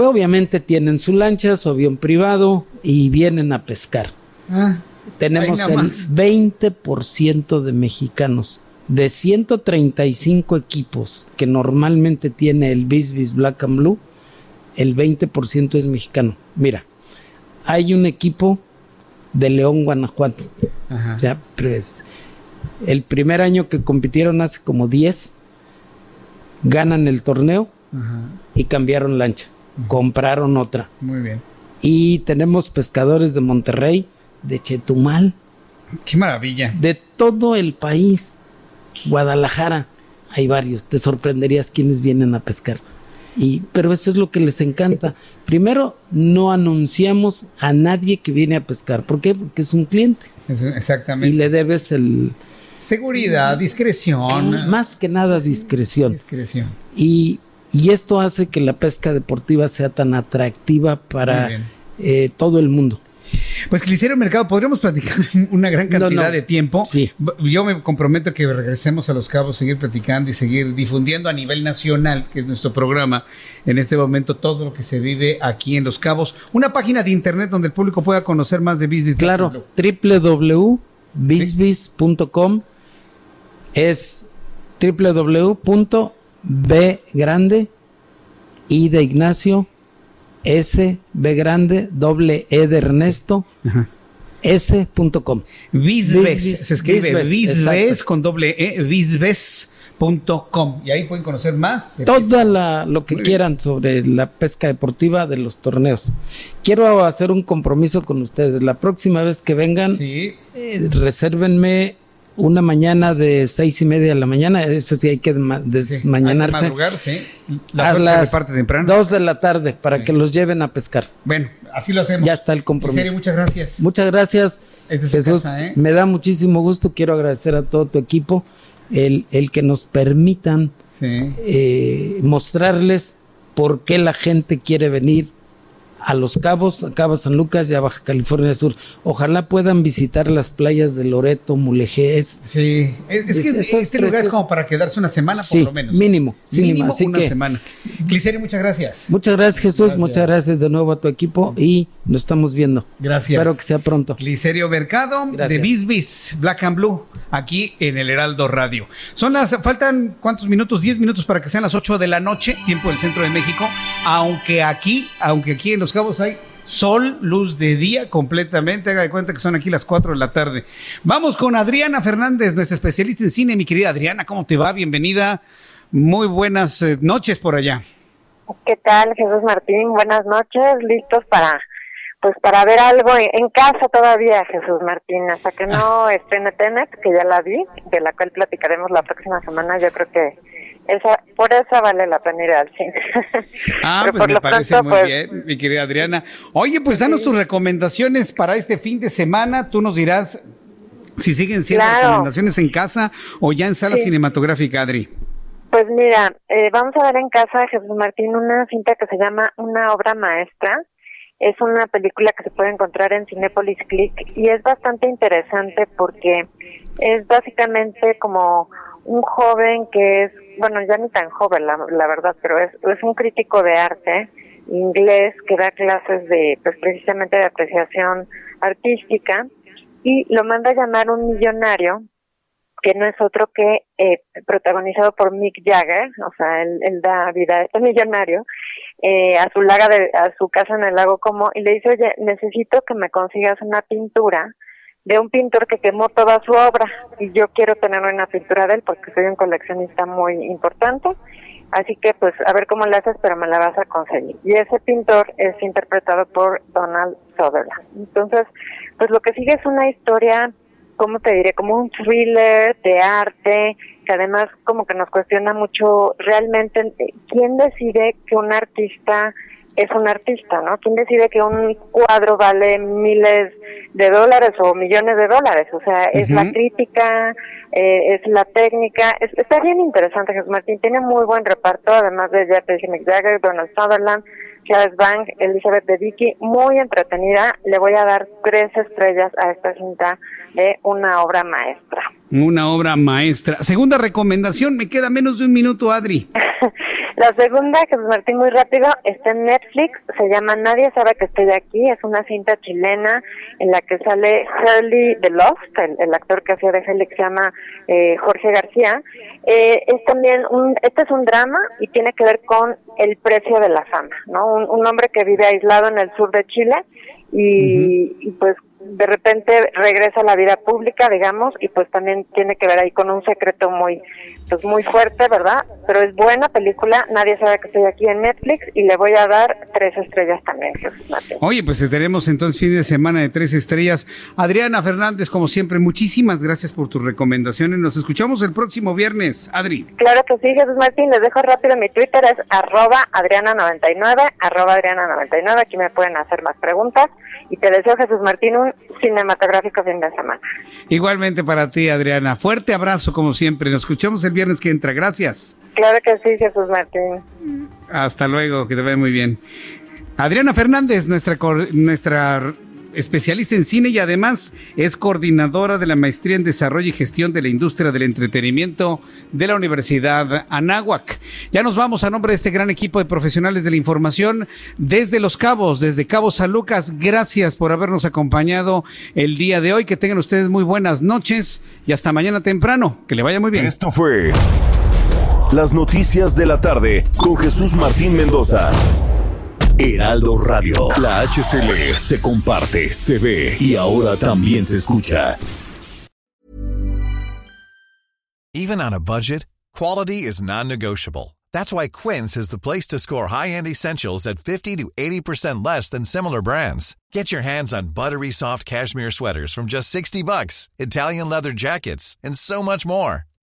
[SPEAKER 19] pues, obviamente tienen su lancha, su avión privado y vienen a pescar. Ah, Tenemos el 20% de mexicanos. De 135 equipos que normalmente tiene el Bisbis Black and Blue, el 20% es mexicano. Mira, hay un equipo de León, Guanajuato. Ya, pues, el primer año que compitieron hace como 10, ganan el torneo y cambiaron lancha compraron otra.
[SPEAKER 1] Muy bien.
[SPEAKER 19] Y tenemos pescadores de Monterrey, de Chetumal.
[SPEAKER 1] Qué maravilla.
[SPEAKER 19] De todo el país. Guadalajara, hay varios. Te sorprenderías quienes vienen a pescar. Y, pero eso es lo que les encanta. Primero, no anunciamos a nadie que viene a pescar. ¿Por qué? Porque es un cliente.
[SPEAKER 1] exactamente.
[SPEAKER 19] Y le debes el...
[SPEAKER 1] Seguridad, discreción.
[SPEAKER 19] Más que nada discreción.
[SPEAKER 1] Discreción.
[SPEAKER 19] Y y esto hace que la pesca deportiva sea tan atractiva para eh, todo el mundo.
[SPEAKER 1] Pues Clicero Mercado, podríamos platicar una gran cantidad de tiempo.
[SPEAKER 19] Sí.
[SPEAKER 1] Yo me comprometo que regresemos a Los Cabos, seguir platicando y seguir difundiendo a nivel nacional, que es nuestro programa en este momento, todo lo que se vive aquí en Los Cabos. Una página de internet donde el público pueda conocer más de Bisbis.
[SPEAKER 19] Claro, www.bisbis.com es www B grande, I de Ignacio, S, B grande, doble E de Ernesto, bisbes.com.
[SPEAKER 1] Bisbes, se escribe Bisbes con doble E, bisbes.com. Y ahí pueden conocer más.
[SPEAKER 19] Todo lo que quieran sobre la pesca deportiva de los torneos. Quiero hacer un compromiso con ustedes. La próxima vez que vengan, eh, resérvenme una mañana de seis y media de la mañana, eso sí hay que desmañanarse.
[SPEAKER 1] Sí, madrugar, sí.
[SPEAKER 19] a las dos de la tarde para que los lleven a pescar.
[SPEAKER 1] Bueno, así lo hacemos.
[SPEAKER 19] Ya está el compromiso.
[SPEAKER 1] En serio, muchas gracias.
[SPEAKER 19] Muchas gracias, Jesús. ¿eh? Me da muchísimo gusto. Quiero agradecer a todo tu equipo el, el que nos permitan eh, mostrarles por qué la gente quiere venir a Los Cabos, a Cabo San Lucas y a Baja California Sur. Ojalá puedan visitar las playas de Loreto, Mulegés.
[SPEAKER 1] Sí, es, que este lugar es como para quedarse una semana por lo menos.
[SPEAKER 19] Mínimo,
[SPEAKER 1] mínimo, así una semana. Cliserio, muchas gracias.
[SPEAKER 19] Muchas gracias Jesús, muchas gracias de nuevo a tu equipo y nos estamos viendo.
[SPEAKER 1] Gracias.
[SPEAKER 19] Espero que sea pronto.
[SPEAKER 1] Cliserio Mercado de Bisbis, Black and Blue, aquí en el Heraldo Radio. Son las, faltan cuántos minutos, 10 minutos para que sean las 8 de la noche, tiempo del centro de México, aunque aquí, aunque aquí en los Cabos hay sol, luz de día completamente. Haga de cuenta que son aquí las 4 de la tarde. Vamos con Adriana Fernández, nuestra especialista en cine. Mi querida Adriana, ¿cómo te va? Bienvenida. Muy buenas eh, noches por allá.
[SPEAKER 20] ¿Qué tal, Jesús Martín? Buenas noches. Listos para pues para ver algo en, casa todavía, Jesús Martín, hasta que no ah. estrene Tenet, que ya la vi, de la cual platicaremos la próxima semana, yo creo que esa, por eso vale la pena ir al cine.
[SPEAKER 1] Ah, pues me parece muy pues, bien, mi querida Adriana. Oye, pues danos tus recomendaciones para este fin de semana. Tú nos dirás si siguen siendo recomendaciones en casa o ya en sala cinematográfica, Adri.
[SPEAKER 20] Pues mira, eh, vamos a ver en casa, Jesús Martín, una cinta que se llama Una obra maestra. Es una película que se puede encontrar en Cinepolis Click y es bastante interesante porque es básicamente como un joven que es, bueno, ya ni tan joven, la, verdad, pero es, es un crítico de arte inglés que da clases de, pues precisamente de apreciación artística y lo manda a llamar un millonario que no es otro que eh, protagonizado por Mick Jagger, o sea, él, él da vida a este millonario, eh, a su laga de, a su casa en el lago Como, y le dice, oye, necesito que me consigas una pintura de un pintor que quemó toda su obra y yo quiero tener una pintura de él porque soy un coleccionista muy importante. Así que pues a ver cómo le haces, pero me la vas a conseguir. Y ese pintor es interpretado por Donald Sutherland. Entonces, pues lo que sigue es una historia, ¿cómo te diré? Como un thriller de arte, que además como que nos cuestiona mucho realmente quién decide que un artista es un artista, ¿no? ¿Quién decide que un cuadro vale miles de dólares o millones de dólares? O sea, es la crítica, eh, es la técnica. está bien interesante, Jesús Martín. Tiene muy buen reparto, además de Jeffrey Jagger, Donald Sutherland, Charles Bank, Elizabeth Vicky, Muy entretenida. Le voy a dar tres estrellas a esta cinta de una obra maestra.
[SPEAKER 1] Una obra maestra. Segunda recomendación, me queda menos de un minuto, Adri.
[SPEAKER 20] La segunda, que Martín, muy rápido, está en Netflix, se llama Nadie sabe que estoy aquí, es una cinta chilena en la que sale Hurley de Lost, el, actor que hacía de Helix se llama eh, Jorge García. Eh, es también un, este es un drama y tiene que ver con el precio de la fama, ¿no? Un, hombre que vive aislado en el sur de Chile y, y pues de repente regresa a la vida pública, digamos, y pues también tiene que ver ahí con un secreto muy, pues muy fuerte, ¿verdad? Pero es buena película, nadie sabe que estoy aquí en Netflix y le voy a dar tres estrellas también,
[SPEAKER 1] Oye, pues estaremos entonces fin de semana de tres estrellas. Adriana Fernández, como siempre, muchísimas gracias por tus recomendaciones. Nos escuchamos el próximo viernes, Adri.
[SPEAKER 20] Claro que sí, Jesús Martín, les dejo rápido mi Twitter, es arroba Adriana99, arroba Adriana99, aquí me pueden hacer más preguntas y te deseo, Jesús Martín, un cinematográfico fin de semana.
[SPEAKER 1] Igualmente para ti, Adriana. Fuerte abrazo, como siempre. Nos escuchamos el viernes que entra. Gracias.
[SPEAKER 20] Claro que sí, Jesús Martín.
[SPEAKER 1] Hasta luego, que te vaya muy bien. Adriana Fernández, nuestra, nuestra especialista en cine y además es coordinadora de la maestría en desarrollo y gestión de la industria del entretenimiento de la Universidad Anáhuac. Ya nos vamos a nombre de este gran equipo de profesionales de la información desde Los Cabos, desde Cabo San Lucas. Gracias por habernos acompañado el día de hoy. Que tengan ustedes muy buenas noches y hasta mañana temprano. Que le vaya muy bien.
[SPEAKER 13] Esto fue las noticias de la tarde con Jesús Martín Mendoza. Heraldo Radio. La HCL se comparte, se ve y ahora también se escucha.
[SPEAKER 21] Even on a budget, quality is non-negotiable. That's why Quince is the place to score high-end essentials at 50 to 80% less than similar brands. Get your hands on buttery soft cashmere sweaters from just 60 bucks, Italian leather jackets, and so much more.